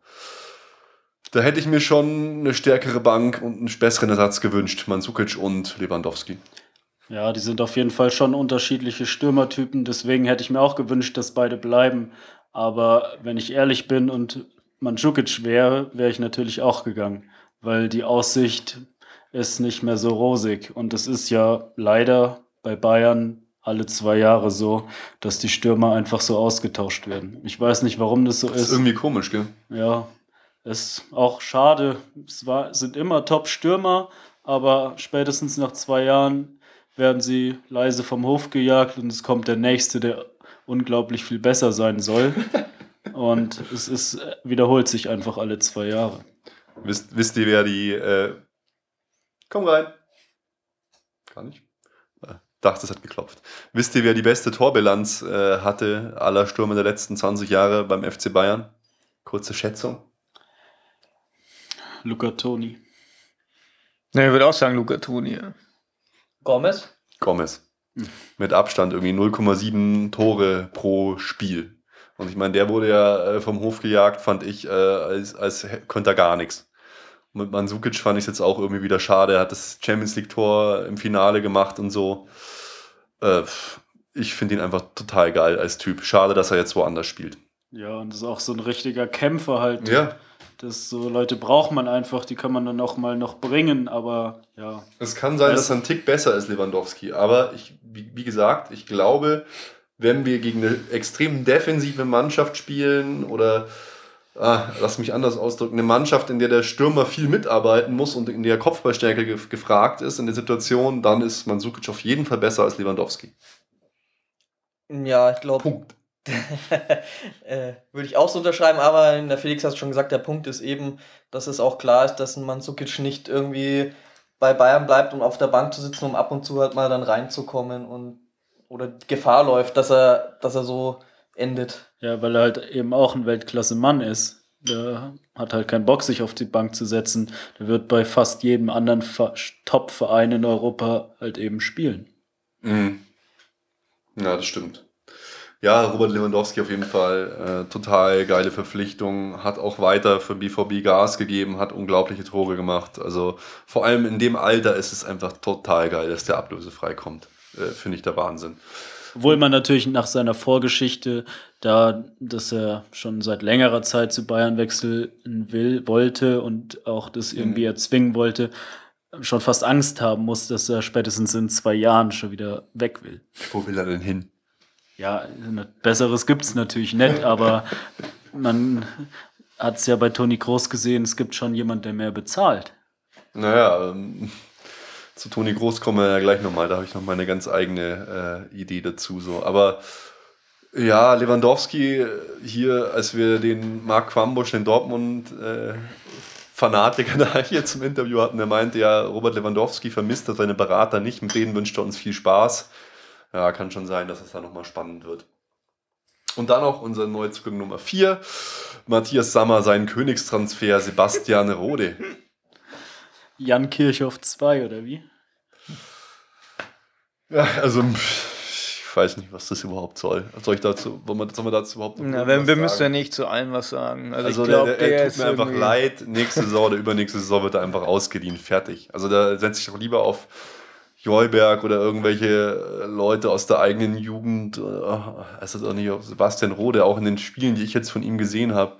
Da hätte ich mir schon eine stärkere Bank und einen besseren Ersatz gewünscht. Mandzukic und Lewandowski. Ja, die sind auf jeden Fall schon unterschiedliche Stürmertypen. Deswegen hätte ich mir auch gewünscht, dass beide bleiben. Aber wenn ich ehrlich bin und Mandzukic wäre, wäre ich natürlich auch gegangen weil die Aussicht ist nicht mehr so rosig. Und es ist ja leider bei Bayern alle zwei Jahre so, dass die Stürmer einfach so ausgetauscht werden. Ich weiß nicht, warum das so ist. Das ist irgendwie komisch, gell? Ja, ist auch schade. Es war, sind immer Top-Stürmer, aber spätestens nach zwei Jahren werden sie leise vom Hof gejagt und es kommt der Nächste, der unglaublich viel besser sein soll. [laughs] und es ist, wiederholt sich einfach alle zwei Jahre. Wisst, wisst ihr, wer die. Äh, komm rein. Gar nicht. Dachte, es hat geklopft. Wisst ihr, wer die beste Torbilanz äh, hatte aller Stürme der letzten 20 Jahre beim FC Bayern? Kurze Schätzung. Luca Toni. Ne, ich würde auch sagen Luca Toni. Ja. Gomez? Gomez. Mit Abstand irgendwie 0,7 Tore pro Spiel. Und ich meine, der wurde ja äh, vom Hof gejagt, fand ich, äh, als, als könnte er gar nichts. Mit Mansukic fand ich es jetzt auch irgendwie wieder schade. Er hat das Champions League-Tor im Finale gemacht und so. Äh, ich finde ihn einfach total geil als Typ. Schade, dass er jetzt woanders spielt. Ja, und ist auch so ein richtiger Kämpfer halt. Ja. Das so Leute braucht man einfach, die kann man dann auch mal noch bringen, aber ja. Es kann sein, dass er ein Tick besser ist, Lewandowski, aber ich, wie, wie gesagt, ich glaube, wenn wir gegen eine extrem defensive Mannschaft spielen oder ah, lass mich anders ausdrücken, eine Mannschaft, in der der Stürmer viel mitarbeiten muss und in der Kopfballstärke ge gefragt ist in der Situation, dann ist Mandzukic auf jeden Fall besser als Lewandowski. Ja, ich glaube. Punkt. [laughs] äh, Würde ich auch so unterschreiben, aber der Felix hat schon gesagt, der Punkt ist eben, dass es auch klar ist, dass ein Mandzukic nicht irgendwie bei Bayern bleibt, um auf der Bank zu sitzen, um ab und zu halt mal dann reinzukommen und oder Gefahr läuft, dass er, dass er so endet. Ja, weil er halt eben auch ein Weltklasse-Mann ist. Der hat halt keinen Bock, sich auf die Bank zu setzen. Der wird bei fast jedem anderen Top-Verein in Europa halt eben spielen. Mhm. Ja, das stimmt. Ja, Robert Lewandowski auf jeden Fall äh, total geile Verpflichtung, hat auch weiter für BVB Gas gegeben, hat unglaubliche Tore gemacht. Also vor allem in dem Alter ist es einfach total geil, dass der ablösefrei kommt. Äh, finde ich der Wahnsinn. Obwohl man natürlich nach seiner Vorgeschichte, da, dass er schon seit längerer Zeit zu Bayern wechseln will, wollte und auch das irgendwie mhm. erzwingen wollte, schon fast Angst haben muss, dass er spätestens in zwei Jahren schon wieder weg will. Wo will er denn hin? Ja, Besseres gibt es natürlich nicht, [laughs] aber man hat es ja bei Toni Groß gesehen, es gibt schon jemand, der mehr bezahlt. Naja, ähm, zu Toni Groß kommen wir ja gleich nochmal. Da habe ich noch meine ganz eigene äh, Idee dazu. So. Aber ja, Lewandowski hier, als wir den Marc Quambusch, den Dortmund äh, [laughs] da hier zum Interview hatten, der meinte ja, Robert Lewandowski vermisst seine Berater nicht, mit denen wünscht er uns viel Spaß. Ja, kann schon sein, dass es da nochmal spannend wird. Und dann noch unser Neuzugang Nummer 4, Matthias Sammer, sein Königstransfer, Sebastian Rode. Jan Kirchhoff 2 oder wie? Ja, also ich weiß nicht, was das überhaupt soll. Soll ich dazu, wollen wir, sollen wir dazu überhaupt noch Na, wir, wir müssen ja nicht zu allen was sagen. Also, also glaub, der, der, der tut mir einfach leid. Nächste Saison oder übernächste Saison wird er einfach ausgeliehen. Fertig. Also da setze ich doch lieber auf Joyberg oder irgendwelche äh, Leute aus der eigenen Jugend, äh, also doch nicht Sebastian Rode, auch in den Spielen, die ich jetzt von ihm gesehen habe.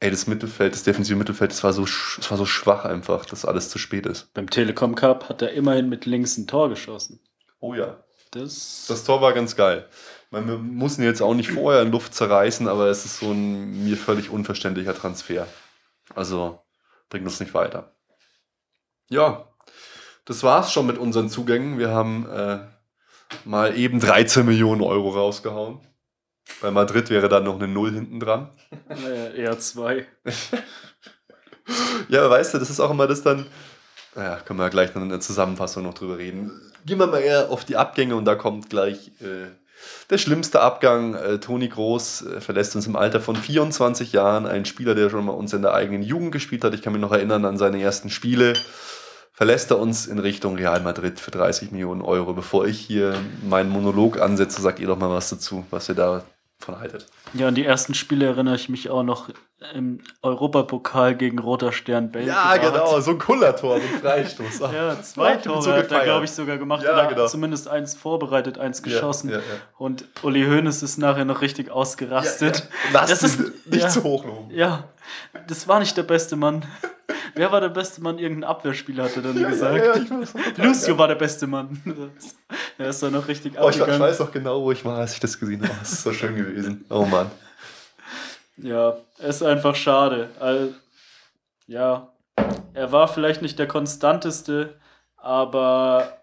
Ey, das Mittelfeld, das defensive Mittelfeld, das war so, das war so schwach einfach, dass alles zu spät ist. Beim Telekom Cup hat er immerhin mit links ein Tor geschossen. Oh ja. Das, Das Tor war ganz geil. Meine, wir mussten jetzt auch nicht vorher in Luft zerreißen, aber es ist so ein mir völlig unverständlicher Transfer. Also bringt uns nicht weiter. Ja, das war's schon mit unseren Zugängen. Wir haben äh, mal eben 13 Millionen Euro rausgehauen. Bei Madrid wäre dann noch eine Null hinten dran. äh, eher zwei. [laughs] Ja, weißt du, das ist auch immer das dann. Naja, können wir gleich noch in der Zusammenfassung noch drüber reden. Gehen wir mal eher auf die Abgänge und da kommt gleich äh, der schlimmste Abgang. Äh, Toni Groß äh, verlässt uns im Alter von 24 Jahren. Ein Spieler, der schon mal uns in der eigenen Jugend gespielt hat. Ich kann mich noch erinnern an seine ersten Spiele. Verlässt er uns in Richtung Real Madrid für 30 Millionen Euro. Bevor ich hier meinen Monolog ansetze, sagt ihr doch mal was dazu, was ihr davon haltet. Ja, an die ersten Spiele erinnere ich mich auch noch im Europapokal gegen Roter Stern Belgrad. Ja, genau, so ein Kullertor, so ein Freistoß. [laughs] Ja, zwei Tore so hat er, glaube ich, sogar gemacht. Ja, Oder genau. zumindest eins vorbereitet, eins geschossen. Ja, ja. Und Uli Hoeneß ist nachher noch richtig ausgerastet. Lass Das ist- nicht zu hoch loben. Ja, das war nicht der beste Mann. [laughs] Wer war der beste Mann? Irgendein Abwehrspieler hat er dann gesagt. Lucio war der beste Mann. [laughs] Er ist dann noch richtig Oh, ich, ich abgegangen. weiß auch genau, wo ich war, als ich das gesehen habe. Das ist so schön gewesen. Oh Mann. Ja, es ist einfach schade. All, ja, er war vielleicht nicht der konstanteste, aber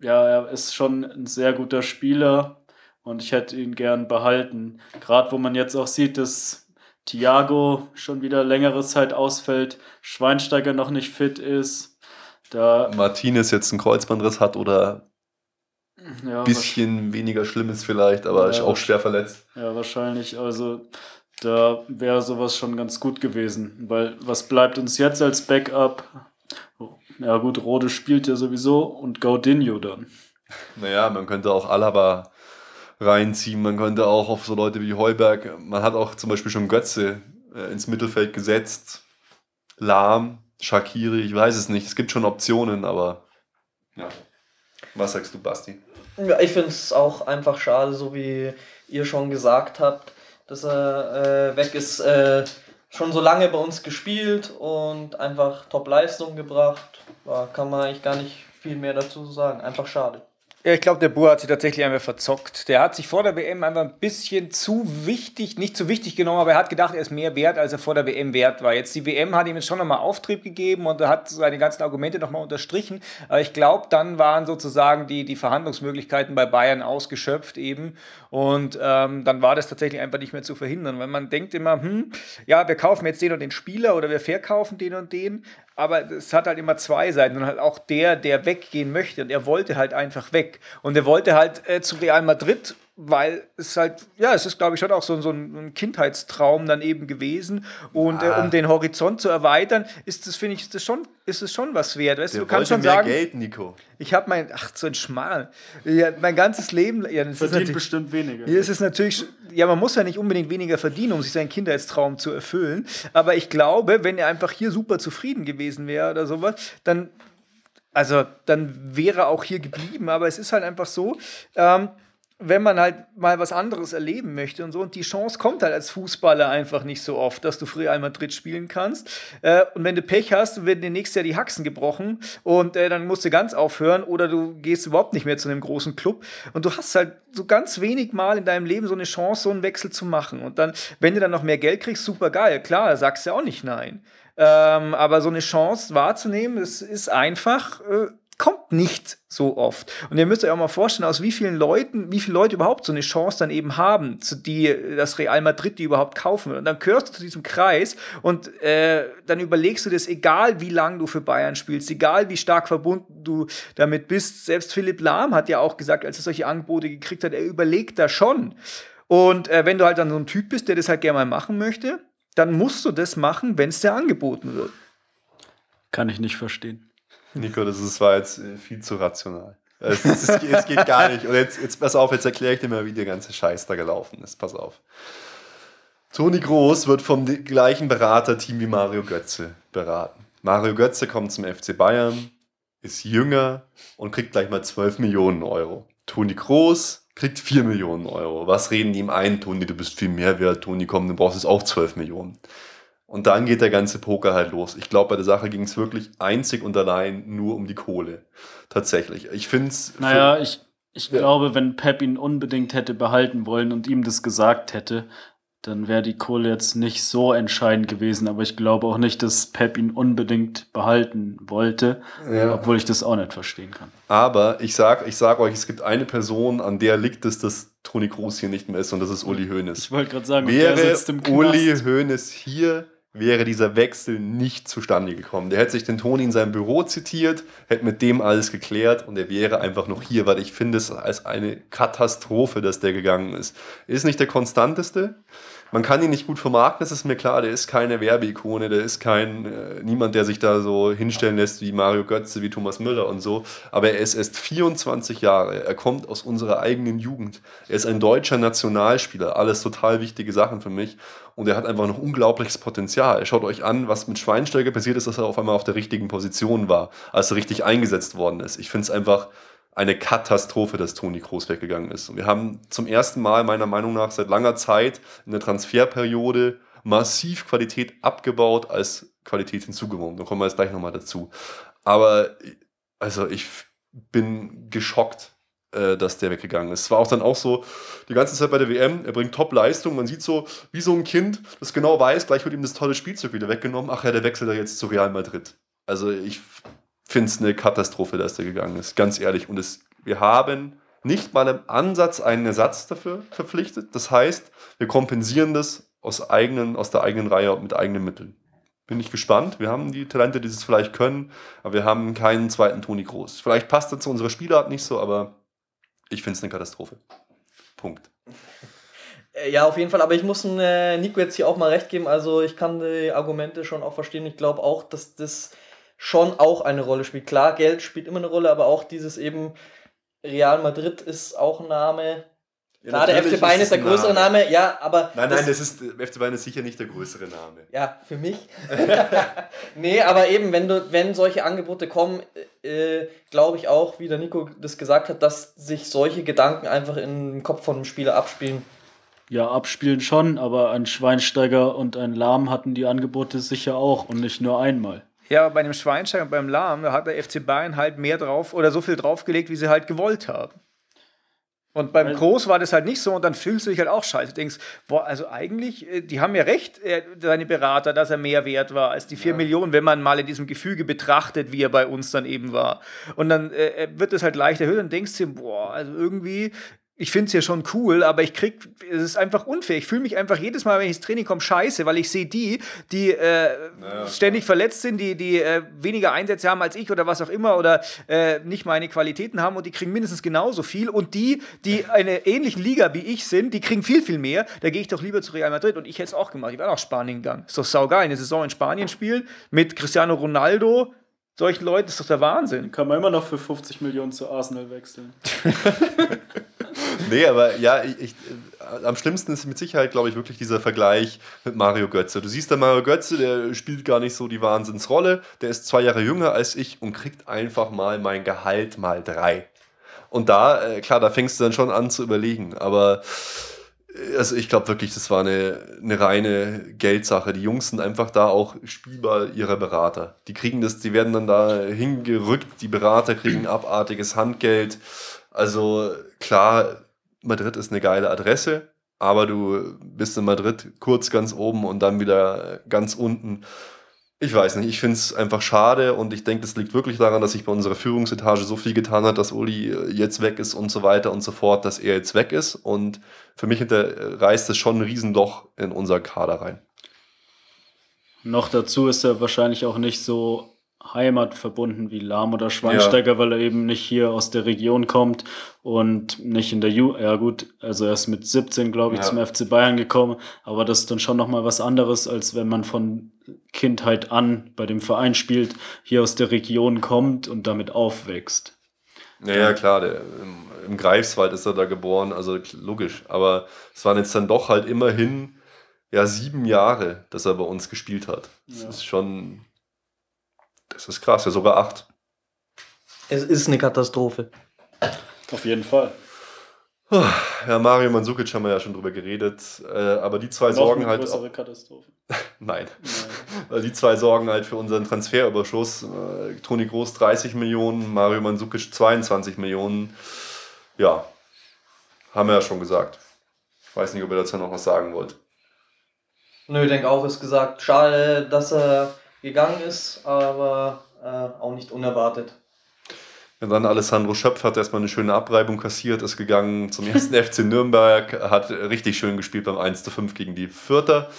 ja, er ist schon ein sehr guter Spieler und ich hätte ihn gern behalten. Gerade wo man jetzt auch sieht, dass Thiago schon wieder längere Zeit ausfällt, Schweinsteiger noch nicht fit ist. Da Martinez jetzt einen Kreuzbandriss hat oder ja, ein bisschen weniger Schlimmes vielleicht, aber Ja, ist auch schwer verletzt. Ja, wahrscheinlich. Also da wäre sowas schon ganz gut gewesen. Weil was bleibt uns jetzt als Backup? Ja gut, Rode spielt ja sowieso und Gaudinho dann. Naja, man könnte auch Alaba reinziehen, man könnte auch auf so Leute wie Heuberg, man hat auch zum Beispiel schon Götze äh, ins Mittelfeld gesetzt. Lahm, Shakiri, ich weiß es nicht. Es gibt schon Optionen, aber ja. Was sagst du, Basti? Ja, ich finde es auch einfach schade, so wie ihr schon gesagt habt, dass er äh, weg ist. Äh, schon so lange bei uns gespielt und einfach Top-Leistung gebracht. Da kann man eigentlich gar nicht viel mehr dazu sagen. Einfach schade. Ja, ich glaube, der Bur hat sich tatsächlich einfach verzockt. Der hat sich vor der WM einfach ein bisschen zu wichtig, nicht zu wichtig genommen, aber er hat gedacht, er ist mehr wert, als er vor der WM wert war. Jetzt die WM hat ihm jetzt schon nochmal Auftrieb gegeben und er hat seine ganzen Argumente nochmal unterstrichen. Aber ich glaube, dann waren sozusagen die, die Verhandlungsmöglichkeiten bei Bayern ausgeschöpft eben. Und ähm, dann war das tatsächlich einfach nicht mehr zu verhindern. Weil man denkt immer, hm, ja, wir kaufen jetzt den und den Spieler oder wir verkaufen den und den. Aber es hat halt immer zwei Seiten und halt auch der, der weggehen möchte. Und er wollte halt einfach weg. Und er wollte halt äh, zu Real Madrid, weil es halt, ja, es ist, glaube ich, schon auch so, so ein, Kindheitstraum dann eben gewesen. Und äh, Ah. um den Horizont zu erweitern, ist das, finde ich, ist das schon, ist es schon was wert. Weißt, du, Der du kannst schon mehr sagen, Geld, Nico. ich habe mein, ach, so ein Schmal. Ja, mein ganzes Leben, ja, das Verdient bestimmt weniger. hier ist es natürlich, ja, man muss ja nicht unbedingt weniger verdienen, um sich seinen Kindheitstraum zu erfüllen. Aber ich glaube, wenn er einfach hier super zufrieden gewesen wäre oder sowas, dann, also, dann wäre er auch hier geblieben. Aber es ist halt einfach so, ähm, wenn man halt mal was anderes erleben möchte und so, und die Chance kommt halt als Fußballer einfach nicht so oft, dass du Real Madrid spielen kannst. Äh, und wenn du Pech hast, werden dir nächstes Jahr die Haxen gebrochen und äh, dann musst du ganz aufhören oder du gehst überhaupt nicht mehr zu einem großen Club. Und du hast halt so ganz wenig Mal in deinem Leben so eine Chance, so einen Wechsel zu machen. Und dann, wenn du dann noch mehr Geld kriegst, super geil. Klar, sagst du ja auch nicht nein. Ähm, aber so eine Chance wahrzunehmen, das ist einfach, äh, kommt nicht so oft. Und ihr müsst euch auch mal vorstellen, aus wie vielen Leuten, wie viele Leute überhaupt so eine Chance dann eben haben, zu die das Real Madrid die überhaupt kaufen. Und dann gehörst du zu diesem Kreis und äh, dann überlegst du das, egal wie lang du für Bayern spielst, egal wie stark verbunden du damit bist. Selbst Philipp Lahm hat ja auch gesagt, als er solche Angebote gekriegt hat, er überlegt da schon. Und äh, wenn du halt dann so ein Typ bist, der das halt gerne mal machen möchte, dann musst du das machen, wenn es dir angeboten wird. Kann ich nicht verstehen. Nico, das ist, war jetzt äh, viel zu rational. Es, es, es, geht- es geht gar nicht. Und jetzt, jetzt pass auf, jetzt erkläre ich dir mal, wie der ganze Scheiß da gelaufen ist. Pass auf. Toni Groß wird vom gleichen Beraterteam wie Mario Götze beraten. Mario Götze kommt zum FC Bayern, ist jünger und kriegt gleich mal 12 Millionen Euro. Toni Groß kriegt 4 Millionen Euro. Was reden die ihm ein? Toni, du bist viel mehr wert. Toni, komm, du brauchst jetzt auch 12 Millionen. Und dann geht der ganze Poker halt los. Ich glaube, bei der Sache ging es wirklich einzig und allein nur um die Kohle. Tatsächlich. Ich finde es. Naja, ich, ich ja. glaube, wenn Pep ihn unbedingt hätte behalten wollen und ihm das gesagt hätte, dann wäre die Kohle jetzt nicht so entscheidend gewesen. Aber ich glaube auch nicht, dass Pep ihn unbedingt behalten wollte, ja. obwohl ich das auch nicht verstehen kann. Aber ich sag, ich sag euch, es gibt eine Person, an der liegt es, dass Toni Kroos hier nicht mehr ist und das ist Uli Hoeneß. Ich wollte gerade sagen, wäre Uli Hoeneß hier, wäre dieser Wechsel nicht zustande gekommen. Der hätte sich den Toni in seinem Büro zitiert, hätte mit dem alles geklärt und er wäre einfach noch hier, weil ich finde es als eine Katastrophe, dass der gegangen ist. Ist nicht der konstanteste, man kann ihn nicht gut vermarkten, das ist mir klar. Der ist keine Werbeikone, der ist kein, äh, niemand, der sich da so hinstellen lässt wie Mario Götze, wie Thomas Müller und so. Aber er ist erst 24 Jahre. Er kommt aus unserer eigenen Jugend. Er ist ein deutscher Nationalspieler. Alles total wichtige Sachen für mich. Und er hat einfach noch unglaubliches Potenzial. Schaut euch an, was mit Schweinsteiger passiert ist, dass er auf einmal auf der richtigen Position war, als er richtig eingesetzt worden ist. Ich finde es einfach eine Katastrophe, dass Toni Kroos weggegangen ist. Wir haben zum ersten Mal meiner Meinung nach seit langer Zeit in der Transferperiode massiv Qualität abgebaut als Qualität hinzugewonnen. Da kommen wir jetzt gleich nochmal dazu. Aber also ich bin geschockt, äh, dass der weggegangen ist. Es war auch dann auch so, die ganze Zeit bei der WM, er bringt Top-Leistung, man sieht so, wie so ein Kind, das genau weiß, gleich wird ihm das tolle Spielzeug wieder weggenommen, ach ja, der wechselt da jetzt zu Real Madrid. Also ich finde es eine Katastrophe, dass der gegangen ist. Ganz ehrlich. Und es, wir haben nicht mal im Ansatz einen Ersatz dafür verpflichtet. Das heißt, wir kompensieren das aus, eigenen, aus der eigenen Reihe mit eigenen Mitteln. Bin ich gespannt. Wir haben die Talente, die es vielleicht können, aber wir haben keinen zweiten Toni Groß. Vielleicht passt er zu unserer Spielart nicht so, aber ich finde es eine Katastrophe. Punkt. Äh, ja, auf jeden Fall, aber ich muss äh, Nico jetzt hier auch mal recht geben. Also ich kann die Argumente schon auch verstehen. Ich glaube auch, dass das schon auch eine Rolle spielt. Klar, Geld spielt immer eine Rolle, aber auch dieses eben Real Madrid ist auch ein Name. Ja, Klar, der FC Bayern ist der größere Name. Name. ja, aber. Nein, nein, das ist, FC Bayern ist sicher nicht der größere Name. Ja, für mich. [laughs] nee, aber eben, wenn, du, wenn solche Angebote kommen, äh, glaube ich auch, wie der Nico das gesagt hat, dass sich solche Gedanken einfach im Kopf von einem Spieler abspielen. Ja, abspielen schon, aber ein Schweinsteiger und ein Lahm hatten die Angebote sicher auch und nicht nur einmal. Ja, bei dem Schweinsteiger und beim Lahm, da hat der FC Bayern halt mehr drauf oder so viel draufgelegt, wie sie halt gewollt haben. Und beim Groß war das halt nicht so und dann fühlst du dich halt auch scheiße. Du denkst, boah, also eigentlich, äh, die haben ja recht, seine Berater, dass er mehr wert war als die 4 ja. Millionen, wenn man mal in diesem Gefüge betrachtet, wie er bei uns dann eben war. Und dann äh, wird es halt leicht erhöht und denkst dir, boah, also irgendwie ich finde es ja schon cool, aber ich krieg, es ist einfach unfair. Ich fühle mich einfach jedes Mal, wenn ich ins Training komme, scheiße, weil ich sehe die, die äh, naja, ständig klar. verletzt sind, die, die äh, weniger Einsätze haben als ich oder was auch immer oder äh, nicht meine Qualitäten haben und die kriegen mindestens genauso viel. Und die, die eine ähnlichen Liga wie ich sind, die kriegen viel, viel mehr. Da gehe ich doch lieber zu Real Madrid und ich hätte es auch gemacht. Ich wäre nach Spanien gegangen. Ist doch saugeil, eine Saison in Spanien spielen mit Cristiano Ronaldo, solchen Leuten ist doch der Wahnsinn. Kann man immer noch für 50 Millionen zu Arsenal wechseln. [laughs] nee, aber ja, ich, ich, am schlimmsten ist mit Sicherheit, glaube ich, wirklich dieser Vergleich mit Mario Götze. Du siehst da Mario Götze, der spielt gar nicht so die Wahnsinnsrolle. Der ist zwei Jahre jünger als ich und kriegt einfach mal mein Gehalt mal drei. Und da, äh, klar, da fängst du dann schon an zu überlegen. Aber also ich glaube wirklich, das war eine, eine reine Geldsache. Die Jungs sind einfach da auch spielbar ihrer Berater. Die kriegen das, die werden dann da hingerückt, die Berater kriegen abartiges Handgeld. Also klar, Madrid ist eine geile Adresse, aber du bist in Madrid kurz ganz oben und dann wieder ganz unten. Ich weiß nicht, ich finde es einfach schade und ich denke, das liegt wirklich daran, dass sich bei unserer Führungsetage so viel getan hat, dass Uli äh, jetzt weg ist und so weiter und so fort, dass er jetzt weg ist. Und für mich reißt es schon ein Riesenloch in unser Kader rein. Noch dazu ist er wahrscheinlich auch nicht so heimatverbunden wie Lahm oder Schweinsteiger, ja. weil er eben nicht hier aus der Region kommt und nicht in der Ju ja gut, also er ist mit 17 glaube ich ja. zum FC Bayern gekommen, aber das ist dann schon noch mal was anderes als wenn man von Kindheit an bei dem Verein spielt, hier aus der Region kommt und damit aufwächst. Naja, klar, der, im, im Greifswald ist er da geboren, also logisch, aber es waren jetzt dann doch halt immerhin ja sieben Jahre, dass er bei uns gespielt hat. Das ja. ist schon das ist krass, ja sogar acht. Es ist eine Katastrophe. Auf jeden Fall. Ja, Mario Mandzukic haben wir ja schon drüber geredet, äh, aber die zwei Noch sorgen eine halt. größere Katastrophe. Nein. [laughs] Nein. Weil die zwei sorgen halt für unseren Transferüberschuss. Äh, Toni Groß 30 Millionen, Mario Mandzukic 22 Millionen. Ja, haben wir ja schon gesagt. Ich weiß nicht, ob ihr dazu noch was sagen wollt. Nö, ich denke auch, ist gesagt. Schade, dass er gegangen ist, aber äh, auch nicht unerwartet. Und dann Alessandro Schöpf hat erstmal eine schöne Abreibung kassiert, ist gegangen zum ersten [laughs] FC Nürnberg, hat richtig schön gespielt beim 1 zu 5 gegen die Vierter.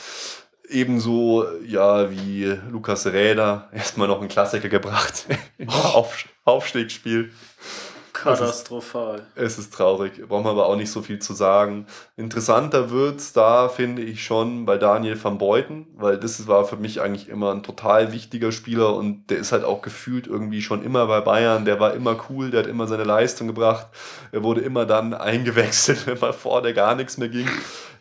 Ebenso, ja, wie Lukas Räder, erstmal noch einen Klassiker gebracht [laughs] Auf Aufstiegsspiel. Katastrophal. Es ist traurig, braucht man aber auch nicht so viel zu sagen. Interessanter wird's da, finde ich schon, bei Daniel van Beuten, weil das war für mich eigentlich immer ein total wichtiger Spieler und der ist halt auch gefühlt irgendwie schon immer bei Bayern. Der war immer cool, der hat immer seine Leistung gebracht. Er wurde immer dann [laughs] eingewechselt, wenn mal vorne gar nichts mehr ging.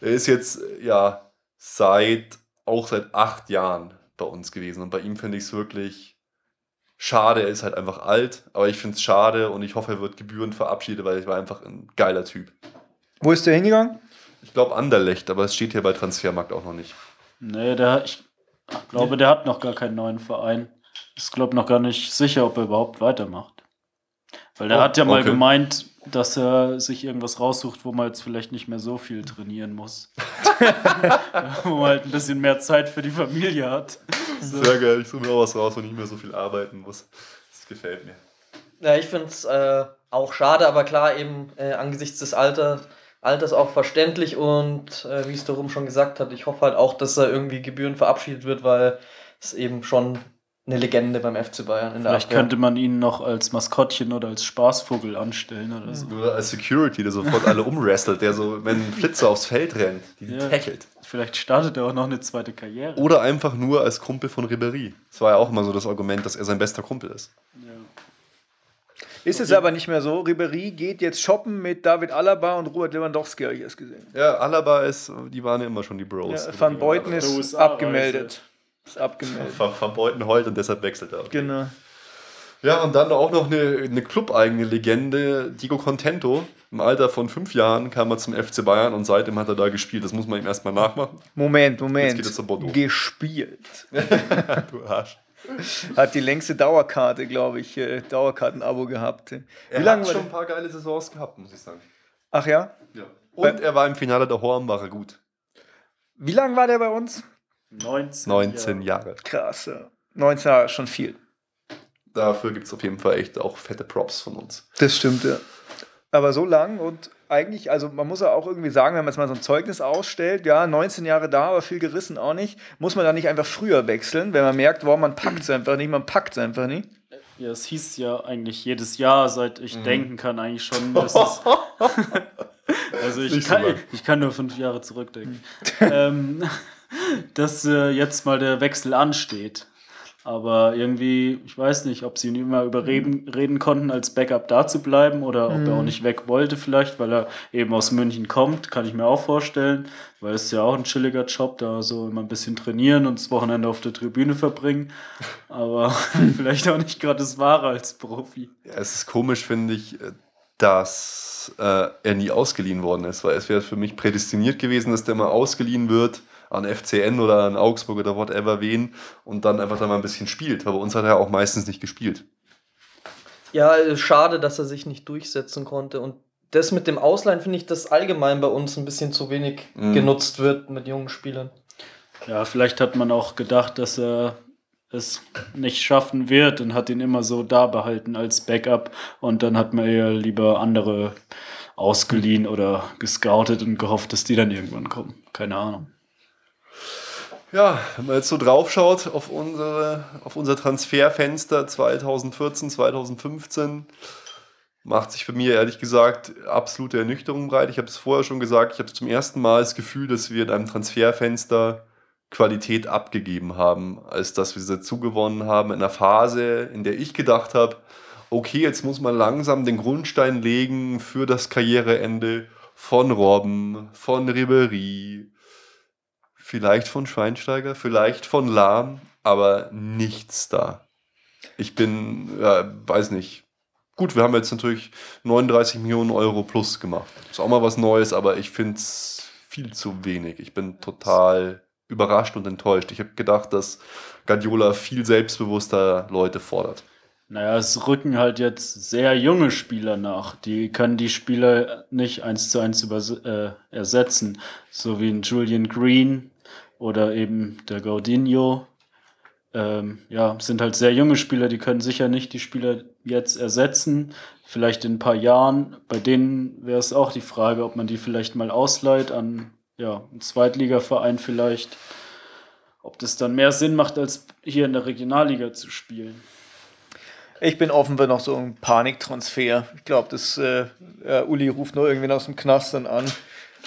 Er ist jetzt, ja, seit, auch seit acht Jahren bei uns gewesen und bei ihm finde ich es wirklich schade, er ist halt einfach alt, aber ich finde es schade und ich hoffe, er wird gebührend verabschiedet, weil er war einfach ein geiler Typ. Wo ist der hingegangen? Ich glaube Anderlecht, aber es steht hier bei Transfermarkt auch noch nicht. Nee, der, ich glaube, der hat noch gar keinen neuen Verein. Ist, glaube noch gar nicht sicher, ob er überhaupt weitermacht. Weil der Oh, hat ja mal okay. gemeint, dass er sich irgendwas raussucht, wo man jetzt vielleicht nicht mehr so viel trainieren muss. [laughs] wo man halt ein bisschen mehr Zeit für die Familie hat. So. Sehr geil, ich suche mir auch was raus und nicht mehr so viel arbeiten muss. Das gefällt mir. Ja, ich finde es äh, auch schade, aber klar, eben äh, angesichts des Alters, Alters auch verständlich und äh, wie es darum schon gesagt hat, ich hoffe halt auch, dass er irgendwie gebührend verabschiedet wird, weil es eben schon eine Legende beim FC Bayern in der Vielleicht Abwehr. könnte man ihn noch als Maskottchen oder als Spaßvogel anstellen oder so. Oder als Security, der sofort alle umwrestelt, der so, wenn ein Flitzer aufs Feld rennt, die Ja. tackelt. Vielleicht startet er auch noch eine zweite Karriere. Oder einfach nur als Kumpel von Ribéry. Das war ja auch immer so das Argument, dass er sein bester Kumpel ist. Ja. Ist es aber nicht mehr so. Ribery geht jetzt shoppen mit David Alaba und Robert Lewandowski, habe ich erst gesehen. Ja, Alaba ist, die waren ja immer schon die Bros. Ja, Van Beuten ist abgemeldet. Ist abgemeldet. Van, Van Beuten heult und deshalb wechselt er. Genau. Ja, und dann auch noch eine, eine clubeigene Legende, Diego Contento. Im Alter von fünf Jahren kam er zum FC Bayern und seitdem hat er da gespielt. Das muss man ihm erstmal nachmachen. Moment, Jetzt Moment. geht es zu Bordeaux. Gespielt. [laughs] Du Arsch. Hat die längste Dauerkarte, glaube ich, äh, Dauerkartenabo gehabt. Wie Er lange hat schon ein paar geile Saisons gehabt, muss ich sagen. Ach ja? Ja. Und er war im Finale der Horn, war er gut. Wie lange war der bei uns? 19, 19 Jahre. Jahre. Krass, ja. 19 Jahre, schon viel. Dafür gibt es auf jeden Fall echt auch fette Props von uns. Das stimmt, ja. Aber so lang und eigentlich, also man muss ja auch irgendwie sagen, wenn man jetzt mal so ein Zeugnis ausstellt, ja, 19 Jahre da, aber viel gerissen auch nicht, muss man da nicht einfach früher wechseln, wenn man merkt, wow, man packt es [clears throat] einfach nicht, man packt es einfach nicht. Ja, es hieß ja eigentlich jedes Jahr, seit Mhm. ich denken kann, eigentlich schon. [laughs] Dass es, [laughs] also ich kann, lang. ich kann nur fünf Jahre zurückdenken. [laughs] ähm, dass äh, jetzt mal der Wechsel ansteht. Aber irgendwie, ich weiß nicht, ob sie ihn immer überreden reden konnten, als Backup da zu bleiben oder ob er auch nicht weg wollte, vielleicht, weil er eben aus München kommt, kann ich mir auch vorstellen. Weil es ist ja auch ein chilliger Job, da so immer ein bisschen trainieren und das Wochenende auf der Tribüne verbringen. Aber [laughs] [laughs] vielleicht auch nicht gerade das Wahre als Profi. Ja, es ist komisch, finde ich, dass äh, er nie ausgeliehen worden ist, weil es wäre für mich prädestiniert gewesen, dass der mal ausgeliehen wird an FCN oder an Augsburg oder whatever wen und dann einfach da mal ein bisschen spielt. Aber uns hat er auch meistens nicht gespielt. Ja, schade, dass er sich nicht durchsetzen konnte. Und das mit dem Ausleihen finde ich, dass allgemein bei uns ein bisschen zu wenig Mhm. genutzt wird mit jungen Spielern. Ja, vielleicht hat man auch gedacht, dass er es nicht schaffen wird und hat ihn immer so da behalten als Backup und dann hat man eher lieber andere ausgeliehen oder gescoutet und gehofft, dass die dann irgendwann kommen. Keine Ahnung. Ja, wenn man jetzt so drauf schaut auf, unsere, auf unser Transferfenster 2014, 2015, macht sich für mir ehrlich gesagt absolute Ernüchterung breit. Ich habe es vorher schon gesagt, ich habe zum ersten Mal das Gefühl, dass wir in einem Transferfenster Qualität abgegeben haben, als dass wir sie dazugewonnen haben in einer Phase, in der ich gedacht habe, okay, jetzt muss man langsam den Grundstein legen für das Karriereende von Robben, von Ribery, vielleicht von Schweinsteiger, vielleicht von Lahm, aber nichts da. Ich bin, ja, weiß nicht, gut, wir haben jetzt natürlich 39 Millionen Euro plus gemacht. Ist auch mal was Neues, aber ich finde es viel zu wenig. Ich bin total überrascht und enttäuscht. Ich habe gedacht, dass Guardiola viel selbstbewusster Leute fordert. Naja, es rücken halt jetzt sehr junge Spieler nach. Die können die Spieler nicht eins zu eins äh, ersetzen. So wie ein Julian Green oder eben der Gaudinho. Ähm, ja, sind halt sehr junge Spieler, die können sicher nicht die Spieler jetzt ersetzen. Vielleicht in ein paar Jahren. Bei denen wäre es auch die Frage, ob man die vielleicht mal ausleiht an ja, einen Zweitligaverein vielleicht. Ob das dann mehr Sinn macht, als hier in der Regionalliga zu spielen. Ich bin offen für noch so einen Paniktransfer. Ich glaube, das äh, äh, Uli ruft nur irgendwen aus dem Knast dann an,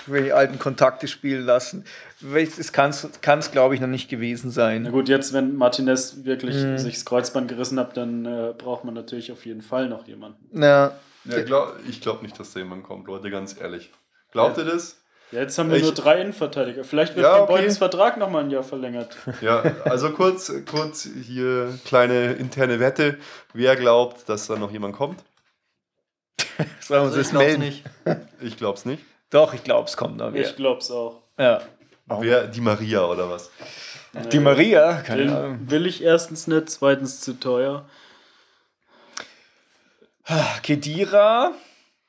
will die alten Kontakte spielen lassen. Das kann es, glaube ich, noch nicht gewesen sein. Na gut, jetzt, wenn Martinez wirklich mhm. sich das Kreuzband gerissen hat, dann äh, braucht man natürlich auf jeden Fall noch jemanden. Ja. ja glaub, ich glaube nicht, dass da jemand kommt, Leute, ganz ehrlich. Glaubt ja. ihr das? Ja, jetzt haben wir ich, nur drei Innenverteidiger. Vielleicht wird ja, okay. Beutens Vertrag nochmal ein Jahr verlängert. [laughs] Ja, also kurz, kurz hier kleine interne Wette. Wer glaubt, dass da noch jemand kommt? [laughs] Sagen wir uns also melden. nicht. Ich glaube es nicht. Doch, ich glaube, es kommt noch. Ich glaube es auch. Ja. Wer? Die Maria oder was? Die Maria? Keine Ahnung. Will ich erstens nicht, zweitens zu teuer. Kedira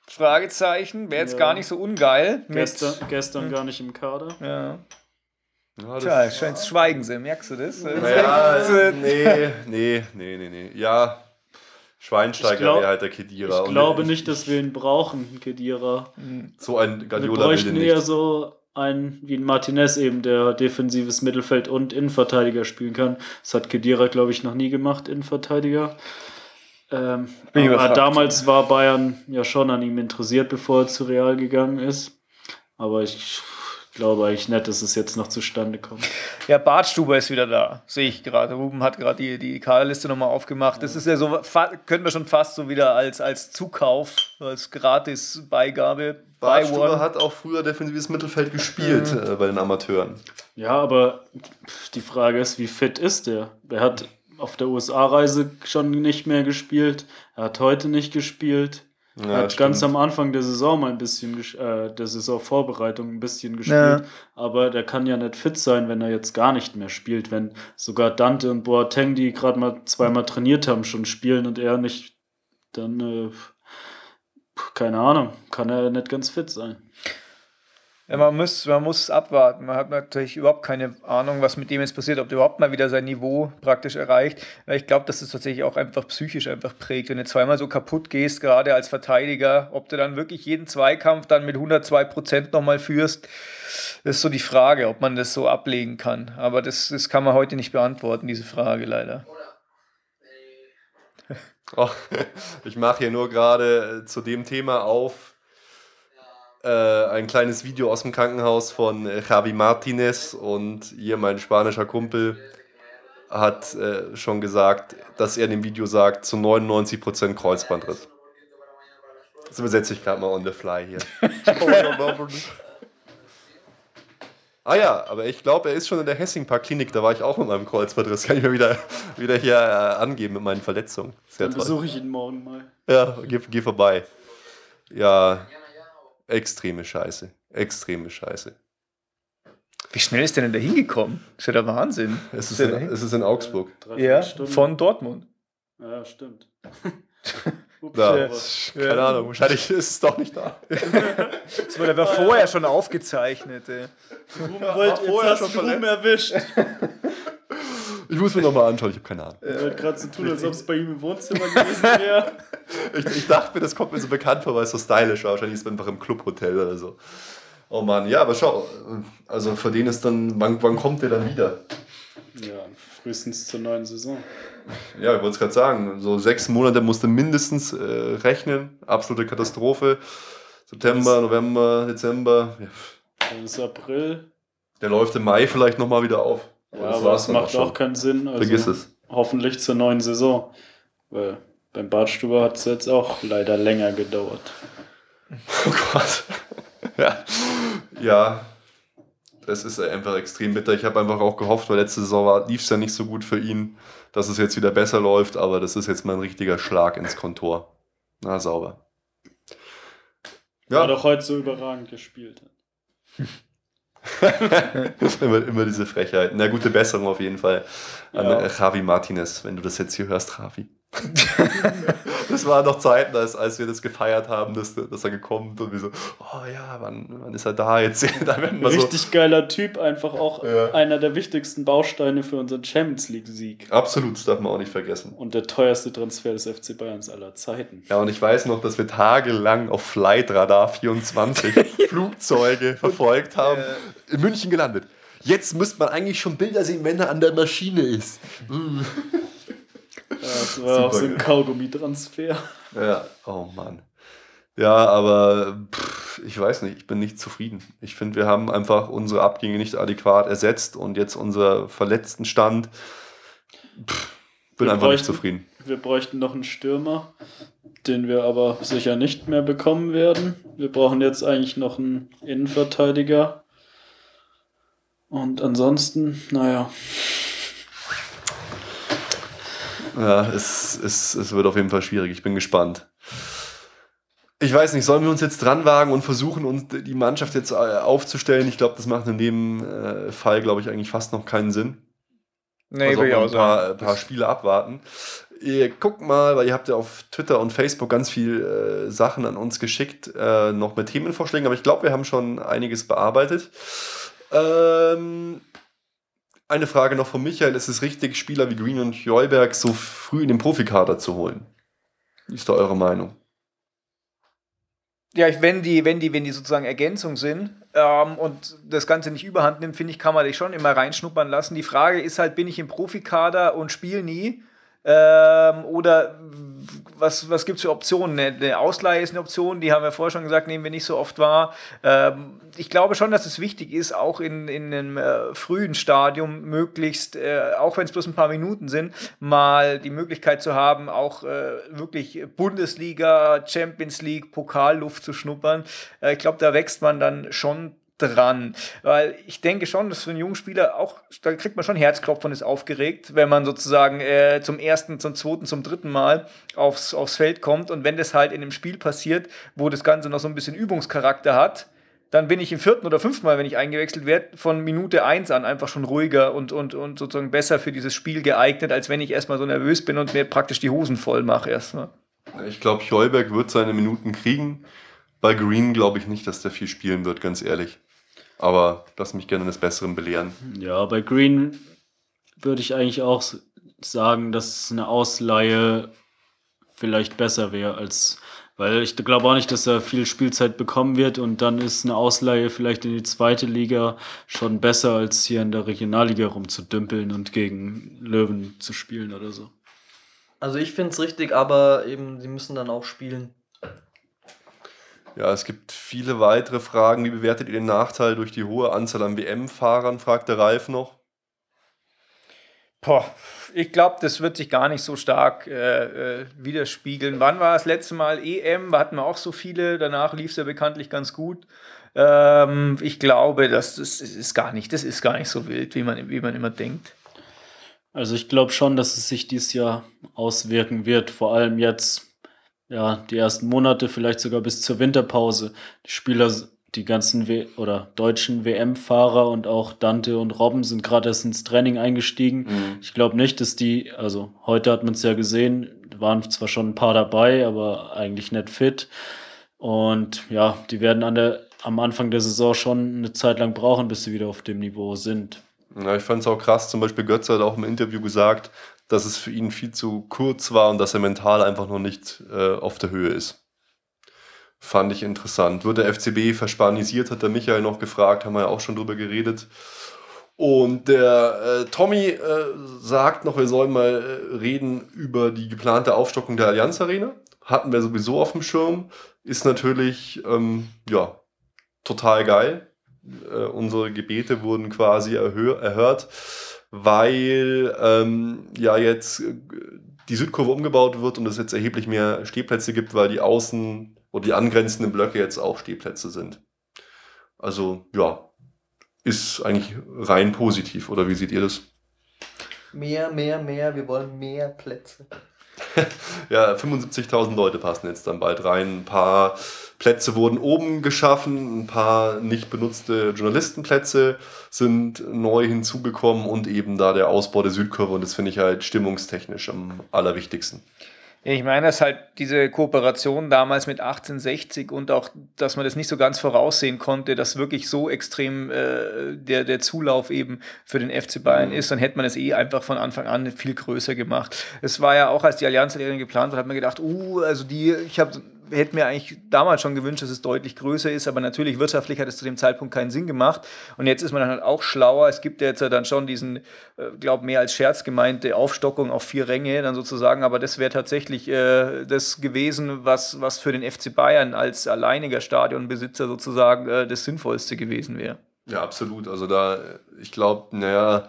Fragezeichen. Wäre jetzt ja. gar nicht so ungeil. Gestern, gestern gar nicht im Kader. Ja. Ja, Tja, scheint Schweigen sie, merkst du das? Ja, nee, [laughs] nee, nee, nee, nee. Ja, Schweinsteiger wäre halt der Kedira. Ich glaube nicht, dass wir ihn brauchen, Kedira. So ein Guardiola Wir bräuchten eher so einen wie ein Martinez eben, der defensives Mittelfeld und Innenverteidiger spielen kann. Das hat Kedira, glaube ich, noch nie gemacht, Innenverteidiger. Ähm, aber damals war Bayern ja schon an ihm interessiert, bevor er zu Real gegangen ist. Aber ich glaube eigentlich nicht, dass es jetzt noch zustande kommt. Ja, Bartstuber ist wieder da, sehe ich gerade. Ruben hat gerade die, die Kaderliste nochmal aufgemacht. Das ist ja so, können wir schon fast so wieder als, als Zukauf, als Gratis-Beigabe. Bartstuber hat auch früher defensives Mittelfeld gespielt mhm. äh, bei den Amateuren. Ja, aber die Frage ist, wie fit ist der? Der hat auf der USA-Reise schon nicht mehr gespielt. Er hat heute nicht gespielt. Ja, er hat stimmt. ganz am Anfang der Saison mal ein bisschen, äh, der Saisonvorbereitung ein bisschen gespielt. Ja. Aber der kann ja nicht fit sein, wenn er jetzt gar nicht mehr spielt. Wenn sogar Dante und Boateng, die gerade mal zweimal trainiert haben, schon spielen und er nicht, dann, äh, keine Ahnung, kann er nicht ganz fit sein. Man muss, man muss abwarten. Man hat natürlich überhaupt keine Ahnung, was mit dem jetzt passiert, ob der überhaupt mal wieder sein Niveau praktisch erreicht. Ich glaube, dass das tatsächlich auch einfach psychisch einfach prägt. Wenn du zweimal so kaputt gehst, gerade als Verteidiger, ob du dann wirklich jeden Zweikampf dann mit 102 Prozent nochmal führst, ist so die Frage, ob man das so ablegen kann. Aber das, das kann man heute nicht beantworten, diese Frage leider. [laughs] Oh, [laughs] ich mache hier nur gerade zu dem Thema auf äh, ein kleines Video aus dem Krankenhaus von äh, Javi Martinez und hier mein spanischer Kumpel hat äh, schon gesagt, dass er in dem Video sagt, zu 99% Kreuzbandriss. Das übersetze ich gerade mal on the fly hier. [laughs] ah ja, aber ich glaube, er ist schon in der Hessingpark Klinik, da war ich auch mit meinem Kreuzbandriss. Kann ich mir wieder, wieder hier äh, angeben mit meinen Verletzungen. Sehr Dann besuche ich ihn morgen mal. Ja, geh, geh vorbei. Ja, Extreme Scheiße. Extreme Scheiße. Wie schnell ist der denn da hingekommen? Das ist ja der Wahnsinn. Es ist, in, es ist in Augsburg. Ja, von Dortmund. Ja, stimmt. [laughs] Da, ja. Keine Ahnung, wahrscheinlich ist es doch nicht da. das wurde aber vorher schon aufgezeichnet. Ey. Ruben wollte jetzt hast du Ruben erwischt. [laughs] Ich muss mir nochmal anschauen, ich habe keine Ahnung. Er wollte gerade so tun, als ob es bei ihm im Wohnzimmer gewesen wäre. [laughs] ich, ich, dachte mir, das kommt mir so bekannt vor, weil es so stylisch war. Wahrscheinlich ist es einfach im Clubhotel oder so. Oh Mann, ja, aber schau, also für den ist dann, wann, wann kommt der dann wieder? Ja, frühestens zur neuen Saison. Ja, ich wollte es gerade sagen, so sechs Monate musste mindestens äh, rechnen. Absolute Katastrophe. September, November, Dezember. Ja. Dann ist April. Der läuft im Mai vielleicht nochmal wieder auf. Ja, das aber es macht auch, auch keinen Sinn. Also Vergiss es. Hoffentlich zur neuen Saison. Weil beim Bartstuber hat es jetzt auch leider länger gedauert. [laughs] Oh Gott. ja. ja. Das ist einfach extrem bitter. Ich habe einfach auch gehofft, weil letzte Saison lief es ja nicht so gut für ihn, dass es jetzt wieder besser läuft, aber das ist jetzt mal ein richtiger Schlag ins Kontor. Na, sauber. Ja. War doch heute so überragend gespielt. [laughs] [laughs] immer, immer diese Frechheit. Na, gute Besserung auf jeden Fall an ja. Javi Martinez, wenn du das jetzt hier hörst, Javi. [laughs] das waren noch Zeiten, als, als wir das gefeiert haben, dass, dass er gekommen und wir so, oh ja, wann, wann ist er da jetzt? [laughs] da Richtig so. geiler Typ, einfach auch ja. einer der wichtigsten Bausteine für unseren Champions League-Sieg. Absolut, das darf man auch nicht vergessen. Und der teuerste Transfer des FC Bayerns aller Zeiten. Ja, und ich weiß noch, dass wir tagelang auf Flight Radar 24 Flugzeuge verfolgt haben, in München gelandet. Jetzt müsste man eigentlich schon Bilder sehen, wenn er an der Maschine ist. Ja, [laughs] das war auch so ein Kaugummi-Transfer. Ja, oh Mann. Ja, aber pff, ich weiß nicht, ich bin nicht zufrieden. Ich finde, wir haben einfach unsere Abgänge nicht adäquat ersetzt und jetzt unser verletzten Stand. Pff, bin wir einfach bräuchten, nicht zufrieden. Wir bräuchten noch einen Stürmer, den wir aber sicher nicht mehr bekommen werden. Wir brauchen jetzt eigentlich noch einen Innenverteidiger. Und ansonsten, naja. Ja, es, es, es wird auf jeden Fall schwierig. Ich bin gespannt. Ich weiß nicht, sollen wir uns jetzt dran wagen und versuchen, uns die Mannschaft jetzt äh, aufzustellen? Ich glaube, das macht in dem äh, Fall, glaube ich, eigentlich fast noch keinen Sinn. Nee, also ich auch ein paar, sagen. paar Spiele abwarten. Ihr guckt mal, weil ihr habt ja auf Twitter und Facebook ganz viel äh, Sachen an uns geschickt, äh, noch mit Themenvorschlägen, aber ich glaube, wir haben schon einiges bearbeitet. Ähm, eine Frage noch von Michael. Ist es richtig, Spieler wie Green und Joyberg so früh in den Profikader zu holen? Wie ist da eure Meinung? Ja, wenn die, wenn die, wenn die sozusagen Ergänzung sind ähm, und das Ganze nicht überhand nimmt, finde ich, kann man dich schon immer reinschnuppern lassen. Die Frage ist halt, bin ich im Profikader und spiele nie? Ähm, oder was, was gibt es für Optionen? Eine Ausleihe ist eine Option, die haben wir vorher schon gesagt, nehmen wir nicht so oft wahr. Ähm, ich glaube schon, dass es wichtig ist, auch in, in einem äh, frühen Stadium möglichst, äh, auch wenn es bloß ein paar Minuten sind, mal die Möglichkeit zu haben, auch äh, wirklich Bundesliga, Champions League, Pokalluft zu schnuppern. Äh, ich glaube, da wächst man dann schon dran. Weil ich denke schon, dass für einen jungen Spieler auch, da kriegt man schon Herzklopfen und ist aufgeregt, wenn man sozusagen äh, zum ersten, zum zweiten, zum dritten Mal aufs, aufs Feld kommt. Und wenn das halt in einem Spiel passiert, wo das Ganze noch so ein bisschen Übungscharakter hat, dann bin ich im vierten oder fünften Mal, wenn ich eingewechselt werde, von Minute eins an einfach schon ruhiger und, und, und sozusagen besser für dieses Spiel geeignet, als wenn ich erstmal so nervös bin und mir praktisch die Hosen voll mache erstmal. Ich glaube, Heuberg wird seine Minuten kriegen. Bei Green glaube ich nicht, dass der viel spielen wird, ganz ehrlich. Aber lass mich gerne eines Besseren belehren. Ja, bei Green würde ich eigentlich auch sagen, dass eine Ausleihe vielleicht besser wäre als weil ich glaube auch nicht, dass er viel Spielzeit bekommen wird und dann ist eine Ausleihe vielleicht in die zweite Liga schon besser, als hier in der Regionalliga rumzudümpeln und gegen Löwen zu spielen oder so. Also ich finde es richtig, aber eben, sie müssen dann auch spielen. Ja, es gibt viele weitere Fragen. Wie bewertet ihr den Nachteil durch die hohe Anzahl an WM-Fahrern, fragt der Ralf noch. Boah, ich glaube, das wird sich gar nicht so stark äh, äh, widerspiegeln. Wann war das letzte Mal EM? Da hatten wir auch so viele. Danach lief es ja bekanntlich ganz gut. Ähm, ich glaube, das, das ist gar nicht, das ist gar nicht so wild, wie man, wie man immer denkt. Also ich glaube schon, dass es sich dieses Jahr auswirken wird, vor allem jetzt ja, die ersten Monate, vielleicht sogar bis zur Winterpause. Die Spieler, die ganzen w oder deutschen WM-Fahrer und auch Dante und Robben sind gerade erst ins Training eingestiegen. Mhm. Ich glaube nicht, dass die, also heute hat man es ja gesehen, waren zwar schon ein paar dabei, aber eigentlich nicht fit. Und ja, die werden an der, am Anfang der Saison schon eine Zeit lang brauchen, bis sie wieder auf dem Niveau sind. Ja, ich fand es auch krass, zum Beispiel Götze hat auch im Interview gesagt, dass es für ihn viel zu kurz war und dass er mental einfach noch nicht äh, auf der Höhe ist. Fand ich interessant. Wird der FCB verspanisiert, hat der Michael noch gefragt, haben wir ja auch schon drüber geredet. Und der äh, Tommy äh, sagt noch, wir sollen mal äh, reden über die geplante Aufstockung der Allianz Arena. Hatten wir sowieso auf dem Schirm. Ist natürlich, ähm, ja, total geil. Äh, unsere Gebete wurden quasi erhört weil ähm, ja jetzt äh, die Südkurve umgebaut wird und es jetzt erheblich mehr Stehplätze gibt, weil die außen oder die angrenzenden Blöcke jetzt auch Stehplätze sind. Also ja, ist eigentlich rein positiv, oder wie seht ihr das? Mehr, mehr, mehr, wir wollen mehr Plätze. [laughs] ja, 75.000 Leute passen jetzt dann bald rein. Ein paar Plätze wurden oben geschaffen, ein paar nicht benutzte Journalistenplätze sind neu hinzugekommen und eben da der Ausbau der Südkurve und das finde ich halt stimmungstechnisch am allerwichtigsten. Ich meine, dass halt diese Kooperation damals mit 1860 und auch, dass man das nicht so ganz voraussehen konnte, dass wirklich so extrem äh, der, der Zulauf eben für den FC Bayern mhm. ist, dann hätte man es eh einfach von Anfang an viel größer gemacht. Es war ja auch, als die Allianz geplant wurde, hat man gedacht, uh, also die, ich habe hätte mir eigentlich damals schon gewünscht, dass es deutlich größer ist, aber natürlich wirtschaftlich hat es zu dem Zeitpunkt keinen Sinn gemacht. Und jetzt ist man dann halt auch schlauer. Es gibt ja jetzt dann schon diesen, äh, glaube mehr als Scherz gemeinte Aufstockung auf vier Ränge dann sozusagen, aber das wäre tatsächlich äh, das gewesen, was, was für den FC Bayern als alleiniger Stadionbesitzer sozusagen äh, das Sinnvollste gewesen wäre. Ja, absolut. Also da, ich glaube, naja,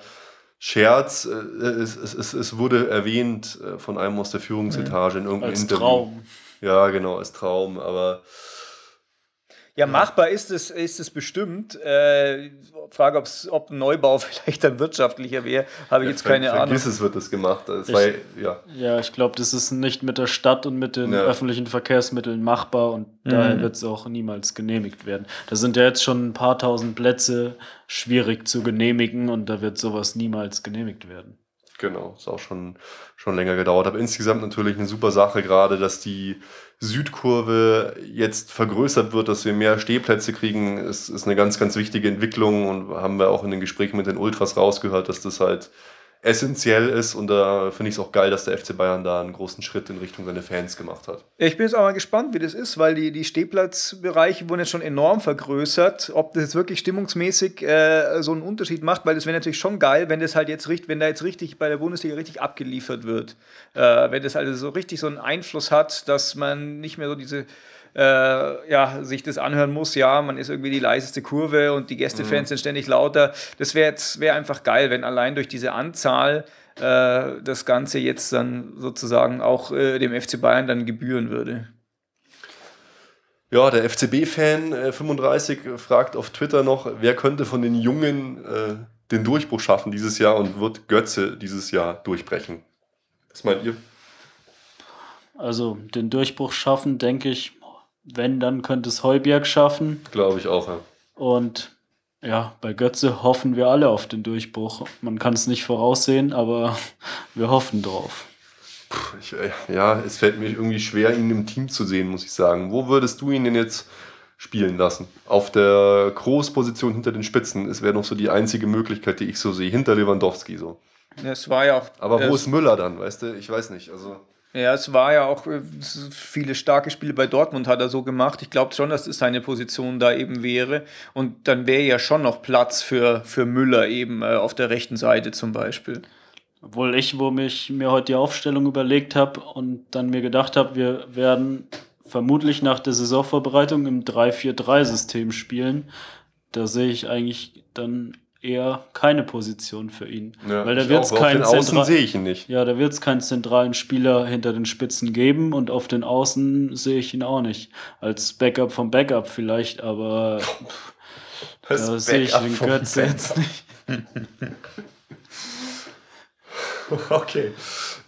Scherz, äh, es, es, es, wurde erwähnt äh, von einem aus der Führungsetage in irgendeinem Als Interview. Traum. Ja, genau, als Traum, aber. Ja, machbar ist es, ist es bestimmt. Äh, Frage, ob's, ob ein Neubau [laughs] vielleicht dann wirtschaftlicher wäre, habe ich ja, jetzt keine Ahnung. Vergiss es, wird das gemacht. Das ich, war, ja. ja, ich glaube, das ist nicht mit der Stadt und mit den ja. öffentlichen Verkehrsmitteln machbar und mhm. daher wird es auch niemals genehmigt werden. Da sind ja jetzt schon ein paar tausend Plätze schwierig zu genehmigen und da wird sowas niemals genehmigt werden. Genau, ist auch schon, schon länger gedauert. Aber insgesamt natürlich eine super Sache, gerade dass die Südkurve jetzt vergrößert wird, dass wir mehr Stehplätze kriegen, ist, ist eine ganz, ganz wichtige Entwicklung und haben wir auch in den Gesprächen mit den Ultras rausgehört, dass das halt essentiell ist und da finde ich es auch geil, dass der FC Bayern da einen großen Schritt in Richtung seine Fans gemacht hat. Ich bin jetzt auch mal gespannt, wie das ist, weil die, die Stehplatzbereiche wurden jetzt schon enorm vergrößert. Ob das jetzt wirklich stimmungsmäßig äh, so einen Unterschied macht, weil das wäre natürlich schon geil, wenn das halt jetzt richtig, wenn da jetzt richtig bei der Bundesliga richtig abgeliefert wird. Äh, wenn das also so richtig so einen Einfluss hat, dass man nicht mehr so diese äh, ja, sich das anhören muss, ja, man ist irgendwie die leiseste Kurve und die Gästefans mhm. sind ständig lauter. Das wäre wär einfach geil, wenn allein durch diese Anzahl äh, das Ganze jetzt dann sozusagen auch äh, dem FC Bayern dann gebühren würde. Ja, der FCB-Fan äh, 35 fragt auf Twitter noch, wer könnte von den Jungen äh, den Durchbruch schaffen dieses Jahr und wird Götze dieses Jahr durchbrechen? Was meint ihr? Also den Durchbruch schaffen, denke ich, wenn, dann könnte es Heuberg schaffen. Glaube ich auch, ja. Und ja, bei Götze hoffen wir alle auf den Durchbruch. Man kann es nicht voraussehen, aber [laughs] wir hoffen drauf. Ich, äh, ja, es fällt mir irgendwie schwer, ihn im Team zu sehen, muss ich sagen. Wo würdest du ihn denn jetzt spielen lassen? Auf der Großposition hinter den Spitzen. Es wäre noch so die einzige Möglichkeit, die ich so sehe, hinter Lewandowski so. Es war ja auch. Aber wo ist Müller dann, weißt du? Ich weiß nicht. Also ja, es war ja auch äh, viele starke Spiele bei Dortmund hat er so gemacht. Ich glaube schon, dass es seine Position da eben wäre. Und dann wäre ja schon noch Platz für, für Müller eben äh, auf der rechten Seite zum Beispiel. Obwohl ich, wo mich mir heute die Aufstellung überlegt habe und dann mir gedacht habe, wir werden vermutlich nach der Saisonvorbereitung im 3-4-3-System spielen. Da sehe ich eigentlich dann eher keine Position für ihn. Ja, Weil da wird es keinen Außen sehe ich ihn nicht. Ja, da wird es keinen zentralen Spieler hinter den Spitzen geben und auf den Außen sehe ich ihn auch nicht. Als Backup vom Backup vielleicht, aber [laughs] das da sehe ich den Götze jetzt nicht. [laughs] okay.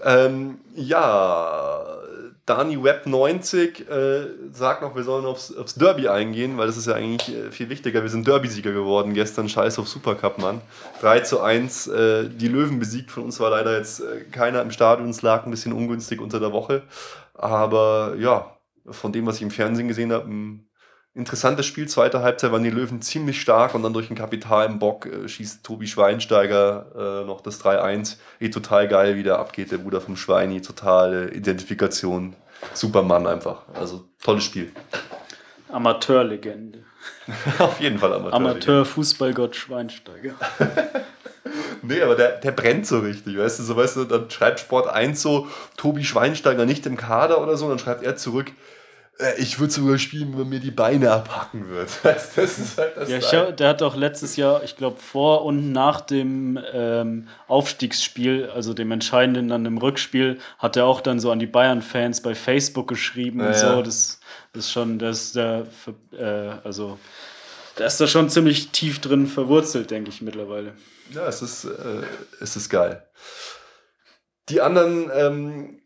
Ähm, ja, Dani Web 90 äh, sagt noch, wir sollen aufs, aufs, Derby eingehen, weil das ist ja eigentlich äh, viel wichtiger. Wir sind Derby-Sieger geworden gestern, scheiß auf Supercup, Mann. 3 zu 1, äh, die Löwen besiegt. Von uns war leider jetzt äh, keiner im Stadion. Es lag ein bisschen ungünstig unter der Woche. Aber ja, von dem, was ich im Fernsehen gesehen habe, ein interessantes Spiel. Zweite Halbzeit waren die Löwen ziemlich stark und dann durch ein Kapital im Bock äh, schießt Tobi Schweinsteiger äh, noch das 3-1. Eh total geil, wie der abgeht, der Bruder vom Schweini. Totale Identifikation. Supermann einfach. Also tolles Spiel. Amateurlegende. [laughs] Auf jeden Fall Amateur. Amateur-Fußballgott Schweinsteiger. [laughs] nee, aber der, der brennt so richtig, weißt du, so weißt du, dann schreibt Sport 1 so, Tobi Schweinsteiger nicht im Kader oder so, dann schreibt er zurück, ich würde sogar spielen, wenn man mir die Beine abhacken wird. [laughs] Das ist halt das ja, ich, der hat auch letztes Jahr, ich glaube, vor und nach dem ähm, Aufstiegsspiel, also dem entscheidenden dann im Rückspiel, hat er auch dann so an die Bayern-Fans bei Facebook geschrieben ja, und so. Das, das ist schon, das ist der, äh, also, da ist da schon ziemlich tief drin verwurzelt, denke ich mittlerweile. Ja, es ist, äh, es ist geil. Die anderen ähm,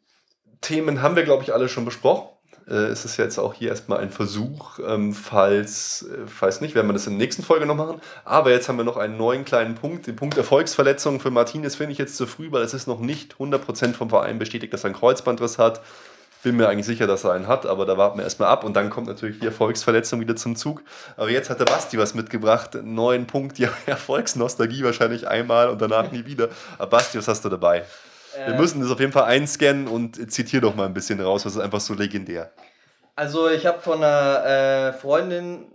Themen haben wir, glaube ich, alle schon besprochen. Äh, es ist jetzt auch hier erstmal ein Versuch. Ähm, falls, äh, falls nicht, werden wir das in der nächsten Folge noch machen. Aber jetzt haben wir noch einen neuen kleinen Punkt. Den Punkt Erfolgsverletzung für Martinez finde ich jetzt zu früh, weil es ist noch nicht 100% vom Verein bestätigt, dass er einen Kreuzbandriss hat. Bin mir eigentlich sicher, dass er einen hat, aber da warten wir erstmal ab und dann kommt natürlich die Erfolgsverletzung wieder zum Zug. Aber jetzt hat der Basti was mitgebracht. Neuen Punkt, die [laughs] Erfolgsnostalgie wahrscheinlich einmal und danach nie wieder. Aber Basti, was hast du dabei? Wir müssen das auf jeden Fall einscannen und zitiere doch mal ein bisschen raus, das ist einfach so legendär. Also ich habe von einer äh, Freundin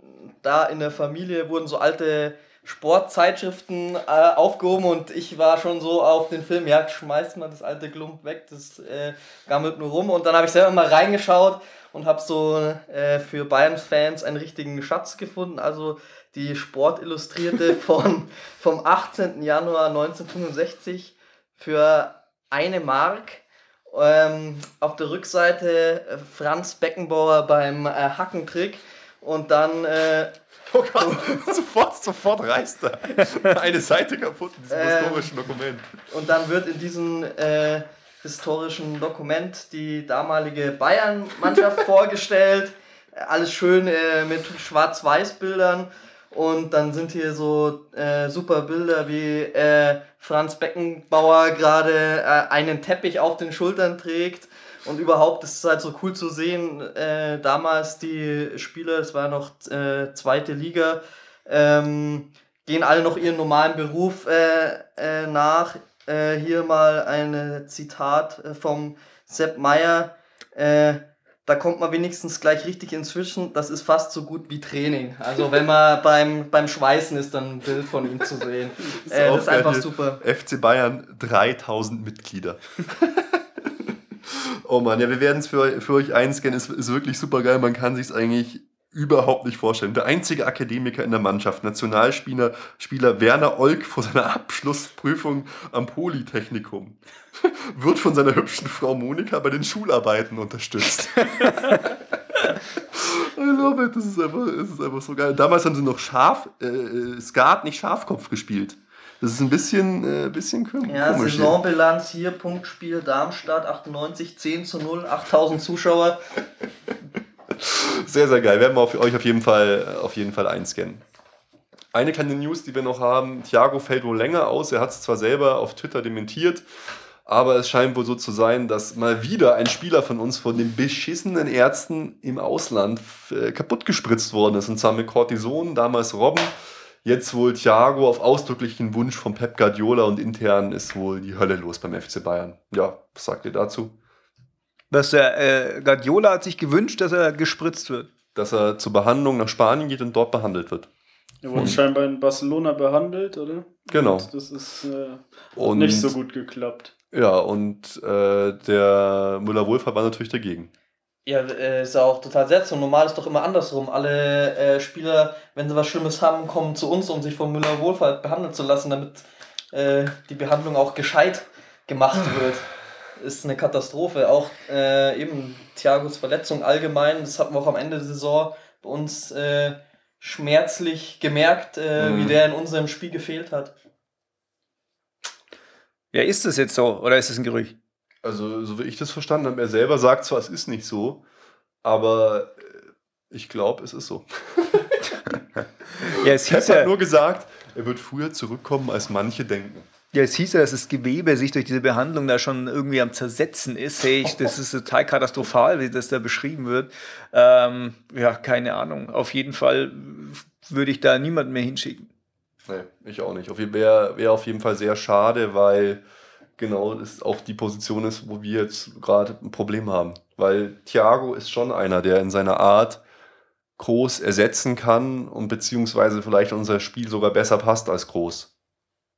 da in der Familie wurden so alte Sportzeitschriften äh, aufgehoben und ich war schon so auf den Film, ja, schmeißt mal das alte Klump weg, das äh, gammelt nur rum. Und dann habe ich selber mal reingeschaut und habe so äh, für Bayern-Fans einen richtigen Schatz gefunden. Also die Sportillustrierte von, [laughs] vom 18. Januar 1965 für eine Mark. Ähm, auf der Rückseite äh, Franz Beckenbauer beim äh, Hackentrick und dann. Äh, oh Gott, [laughs] sofort, sofort reißt er eine Seite kaputt in diesem Ähm, historischen Dokument. Und dann wird in diesem äh, historischen Dokument die damalige Bayern-Mannschaft [laughs] vorgestellt. Alles schön äh, mit Schwarz-Weiß-Bildern. Und dann sind hier so äh, super Bilder wie äh, Franz Beckenbauer gerade äh, einen Teppich auf den Schultern trägt. Und überhaupt ist es halt so cool zu sehen, äh, damals die Spieler, es war noch äh, zweite Liga, ähm, gehen alle noch ihren normalen Beruf äh, nach. Hier mal ein Zitat vom Sepp Meier. Äh, da kommt man wenigstens gleich richtig inzwischen. Das ist fast so gut wie Training. Also wenn man [laughs] beim, beim Schweißen ist, dann ein Bild von ihm zu sehen. [laughs] Äh, auch das ist einfach super. FC Bayern 3000 Mitglieder. [laughs] oh Mann, ja, wir werden es für, für euch einscannen. Es ist wirklich super geil. Man kann sich es eigentlich überhaupt nicht vorstellen. Der einzige Akademiker in der Mannschaft, Nationalspieler Spieler Werner Olk vor seiner Abschlussprüfung am Polytechnikum, [laughs] wird von seiner hübschen Frau Monika bei den Schularbeiten unterstützt. [laughs] [laughs] I love it, das ist einfach, das ist einfach so geil. Damals haben sie noch Schaf, äh, äh, Skat, nicht Schafkopf gespielt. Das ist ein bisschen, äh, bisschen kom- Ja, komisch. hier. Saisonbilanz hier, Punktspiel Darmstadt 98, 10 zu 0, 8000 Zuschauer. Sehr, sehr geil. Werden wir auf, euch auf jeden Fall, auf jeden Fall einscannen. Eine kleine News, die wir noch haben. Thiago fällt wohl länger aus. Er hat es zwar selber auf Twitter dementiert, aber es scheint wohl so zu sein, dass mal wieder ein Spieler von uns von den beschissenen Ärzten im Ausland äh, kaputt gespritzt worden ist. Und zwar mit Cortison, damals Robben. Jetzt wohl Thiago auf ausdrücklichen Wunsch von Pep Guardiola und intern ist wohl die Hölle los beim FC Bayern. Ja, was sagt ihr dazu? Was der äh, Guardiola hat sich gewünscht, dass er gespritzt wird. Dass er zur Behandlung nach Spanien geht und dort behandelt wird. Er wurde scheinbar in Barcelona behandelt, oder? Genau. Und das ist äh, Und- nicht so gut geklappt. Ja, und äh, der Müller-Wohlfahrt war natürlich dagegen. Ja, äh, ist ja auch total seltsam. Normal ist doch immer andersrum. Alle äh, Spieler, wenn sie was Schlimmes haben, kommen zu uns, um sich von Müller Wohlfahrt behandeln zu lassen, damit äh, die Behandlung auch gescheit gemacht wird. Ist eine Katastrophe. Auch äh, eben Thiagos Verletzung allgemein, das hatten wir auch am Ende der Saison bei uns äh, schmerzlich gemerkt, äh, Mhm. wie der in unserem Spiel gefehlt hat. Ja, ist das jetzt so oder ist es ein Gerücht? Also, so wie ich das verstanden habe, er selber sagt zwar, es ist nicht so, aber äh, ich glaube, es ist so. [laughs] Ja, es Pep hieß hat ja, nur gesagt, er wird früher zurückkommen, als manche denken. Ja, es hieß ja, dass das Gewebe sich durch diese Behandlung da schon irgendwie am Zersetzen ist. Hey, ich, das ist total katastrophal, wie das da beschrieben wird. Ähm, ja, keine Ahnung. Auf jeden Fall würde ich da niemanden mehr hinschicken. Nee, ich auch nicht. Wäre wär auf jeden Fall sehr schade, weil genau das auch die Position ist, wo wir jetzt gerade ein Problem haben. Weil Thiago ist schon einer, der in seiner Art groß ersetzen kann und beziehungsweise vielleicht unser Spiel sogar besser passt als groß.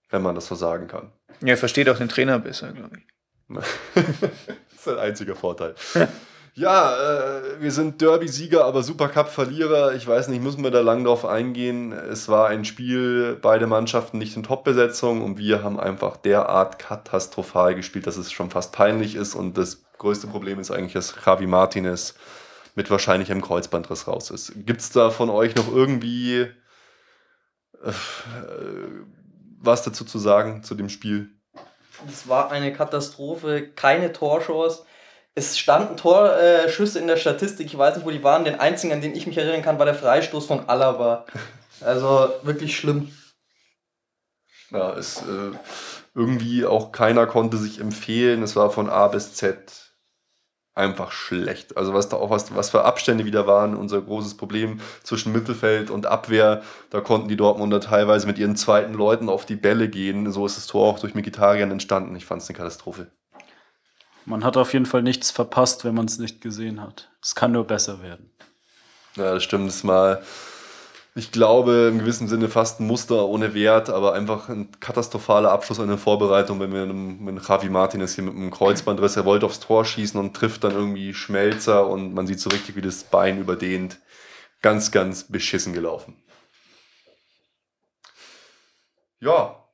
Wenn man das so sagen kann. Ja, er versteht auch den Trainer besser, glaube ich. [laughs] das ist ein einziger Vorteil. [laughs] Ja, äh, wir sind Derby-Sieger, aber Supercup-Verlierer. Ich weiß nicht, müssen wir da lang drauf eingehen. Es war ein Spiel, beide Mannschaften nicht in Top-Besetzung und wir haben einfach derart katastrophal gespielt, dass es schon fast peinlich ist. Und das größte Problem ist eigentlich, dass Javi Martinez mit wahrscheinlich einem Kreuzbandriss raus ist. Gibt es da von euch noch irgendwie äh, was dazu zu sagen zu dem Spiel? Es war eine Katastrophe, keine Torchance. es standen Torschüsse in der Statistik, ich weiß nicht, wo die waren. Den einzigen, an den ich mich erinnern kann, war der Freistoß von Alaba. [laughs] Also wirklich schlimm. Ja, es äh, irgendwie auch keiner konnte sich empfehlen. Es war von A bis Z einfach schlecht. Also was da auch was, was für Abstände wieder waren, unser großes Problem zwischen Mittelfeld und Abwehr, da konnten die Dortmunder teilweise mit ihren zweiten Leuten auf die Bälle gehen. So ist das Tor auch durch Mikitarian entstanden. Ich fand es eine Katastrophe. Man hat auf jeden Fall nichts verpasst, wenn man es nicht gesehen hat. Es kann nur besser werden. Ja, das stimmt. Das mal ich glaube, im gewissen Sinne fast ein Muster ohne Wert, aber einfach ein katastrophaler Abschluss an der Vorbereitung, wenn wir mit Javi Martinez hier mit einem Kreuzbandriss, er wollte aufs Tor schießen und trifft dann irgendwie Schmelzer und man sieht so richtig, wie das Bein überdehnt. Ganz, ganz beschissen gelaufen. Ja,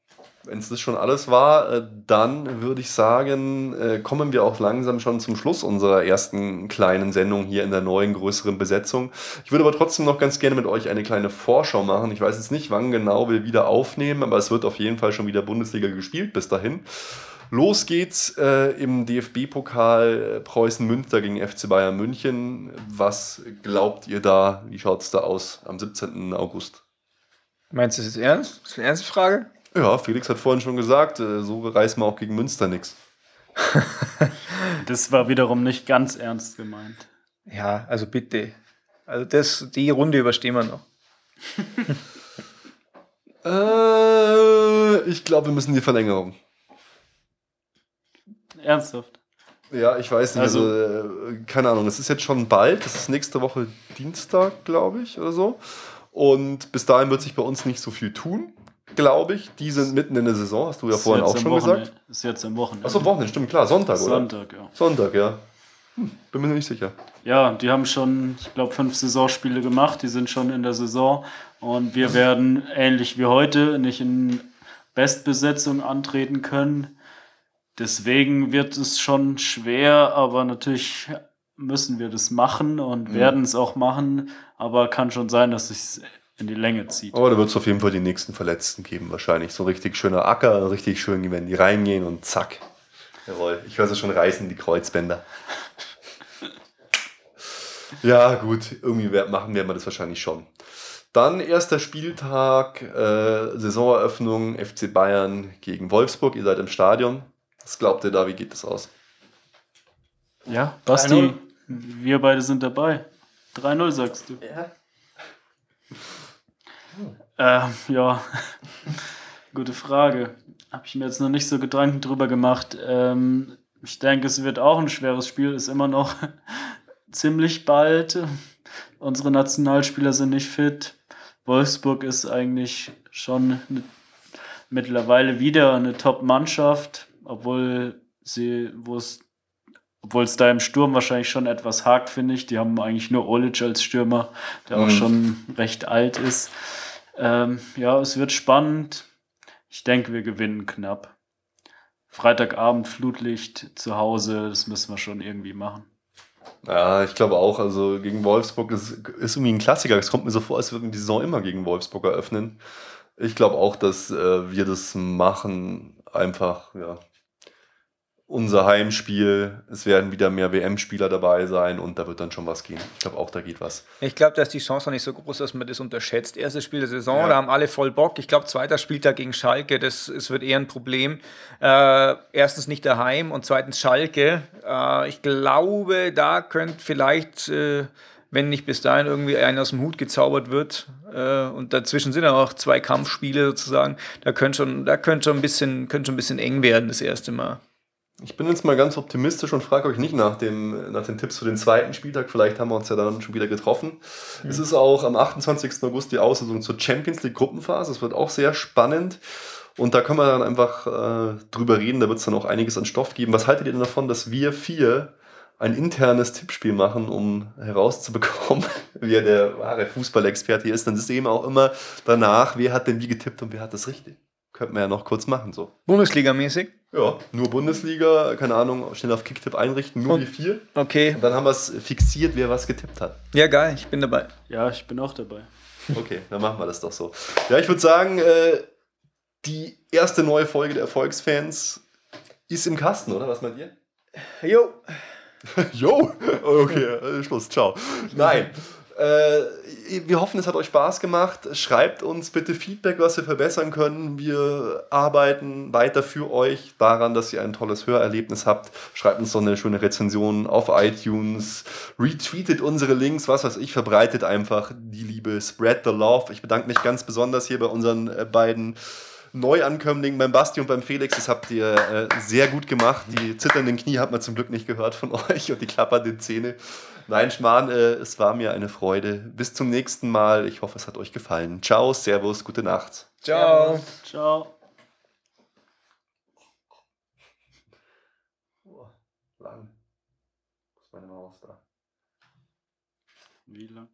wenn es das schon alles war, äh, dann würde ich sagen, äh, kommen wir auch langsam schon zum Schluss unserer ersten kleinen Sendung hier in der neuen, größeren Besetzung. Ich würde aber trotzdem noch ganz gerne mit euch eine kleine Vorschau machen. Ich weiß jetzt nicht, wann genau wir wieder aufnehmen, aber es wird auf jeden Fall schon wieder Bundesliga gespielt bis dahin. Los geht's äh, im DFB-Pokal Preußen-Münster gegen FC Bayern München. Was glaubt ihr da? Wie schaut es da aus am 17. August? Meinst du das jetzt ernst? Das ist eine ernste Frage? Ja, Felix hat vorhin schon gesagt, äh, so reißen wir auch gegen Münster nichts. [laughs] Das war wiederum nicht ganz ernst gemeint. Ja, also bitte. Also das, die Runde überstehen wir noch. [laughs] äh, ich glaube, wir müssen die Verlängerung. Ernsthaft? Ja, ich weiß nicht. Also, also äh, keine Ahnung, es ist jetzt schon bald. Das ist nächste Woche Dienstag, glaube ich, oder so. Und bis dahin wird sich bei uns nicht so viel tun glaube ich. Die sind mitten in der Saison, hast du ja vorhin auch schon Wochenende. gesagt. Ist jetzt im Wochenende. Achso, Wochenende, stimmt, klar. Sonntag, oder? Sonntag, ja. Sonntag, ja. Hm, bin mir nicht sicher. Ja, die haben schon, ich glaube, fünf Saisonspiele gemacht. Die sind schon in der Saison. Und wir werden ähnlich wie heute nicht in Bestbesetzung antreten können. Deswegen wird es schon schwer, aber natürlich müssen wir das machen und mhm. werden es auch machen. Aber kann schon sein, dass es in die Länge zieht. Aber da wird es auf jeden Fall die nächsten Verletzten geben, wahrscheinlich. So ein richtig schöner Acker, richtig schön, wenn die reingehen und zack. Jawohl, ich höre sie schon reißen, die Kreuzbänder. [laughs] ja, gut, irgendwie machen wir das wahrscheinlich schon. Dann erster Spieltag, äh, Saisoneröffnung FC Bayern gegen Wolfsburg. Ihr seid im Stadion. Was glaubt ihr da? Wie geht das aus? Ja, Basti, wir beide sind dabei. 3-0 sagst du. Ja. Äh, ja, [laughs] gute Frage. Habe ich mir jetzt noch nicht so Gedanken drüber gemacht. Ähm, ich denke, es wird auch ein schweres Spiel, ist immer noch [laughs] ziemlich bald. Unsere Nationalspieler sind nicht fit. Wolfsburg ist eigentlich schon eine, mittlerweile wieder eine Top-Mannschaft, obwohl sie, wo es obwohl es da im Sturm wahrscheinlich schon etwas hakt, finde ich. Die haben eigentlich nur Olic als Stürmer, der mhm. auch schon recht alt ist. Ähm, ja, es wird spannend. Ich denke, wir gewinnen knapp. Freitagabend Flutlicht zu Hause, das müssen wir schon irgendwie machen. Ja, ich glaube auch. Also gegen Wolfsburg ist, ist irgendwie ein Klassiker. Es kommt mir so vor, als würden die Saison immer gegen Wolfsburg eröffnen. Ich glaube auch, dass äh, wir das machen. Einfach, ja, unser Heimspiel. Es werden wieder mehr WM-Spieler dabei sein und da wird dann schon was gehen. Ich glaube auch, da geht was. Ich glaube, dass die Chance noch nicht so groß, dass man das unterschätzt. Erstes Spiel der Saison, ja. da haben alle voll Bock. Ich glaube, zweiter Spieltag gegen Schalke, das, das wird eher ein Problem. Äh, erstens nicht daheim und zweitens Schalke. Äh, ich glaube, da könnte vielleicht. Äh, wenn nicht bis dahin irgendwie einer aus dem Hut gezaubert wird. Äh, und dazwischen sind ja auch zwei Kampfspiele sozusagen. Da könnte schon, da könnte schon ein bisschen, könnte schon ein bisschen eng werden das erste Mal. Ich bin jetzt mal ganz optimistisch und frage euch nicht nach, dem, nach den Tipps für den zweiten Spieltag. Vielleicht haben wir uns ja dann schon wieder getroffen. Mhm. Es ist auch am 28. August die Auslosung zur Champions League Gruppenphase. Es wird auch sehr spannend. Und da können wir dann einfach äh, drüber reden. Da wird es dann auch einiges an Stoff geben. Was haltet ihr denn davon, dass wir vier ein internes Tippspiel machen, um herauszubekommen, [laughs] wer der wahre Fußballexperte hier ist? Dann ist eben auch immer danach, wer hat denn wie getippt und wer hat das richtig. Könnten wir ja noch kurz machen. so. Bundesliga-mäßig? Ja, nur Bundesliga, keine Ahnung, schnell auf Kicktipp einrichten, nur Und, die vier. Okay. Und dann haben wir es fixiert, wer was getippt hat. Ja, geil, ich bin dabei. Ja, ich bin auch dabei. Okay, dann machen wir das doch so. Ja, ich würde sagen, äh, die erste neue Folge der Erfolgsfans ist im Kasten, oder? Was meint ihr? Jo. [laughs] Jo, okay, äh, Schluss, ciao. Nein. Äh, wir hoffen, es hat euch Spaß gemacht. Schreibt uns bitte Feedback, was wir verbessern können. Wir arbeiten weiter für euch daran, dass ihr ein tolles Hörerlebnis habt. Schreibt uns doch eine schöne Rezension auf iTunes. Retweetet unsere Links, was weiß ich, verbreitet einfach die Liebe. Spread the love. Ich bedanke mich ganz besonders hier bei unseren äh, beiden Neuankömmlingen, beim Basti und beim Felix. Das habt ihr äh, sehr gut gemacht. Die zitternden Knie hat man zum Glück nicht gehört von [laughs] euch und die klappernden Zähne. Nein, Schmarrn, äh, es war mir eine Freude. Bis zum nächsten Mal. Ich hoffe, es hat euch gefallen. Ciao, Servus, gute Nacht. Ciao. Ciao. Lang. Ist meine Maus da? Wie lang?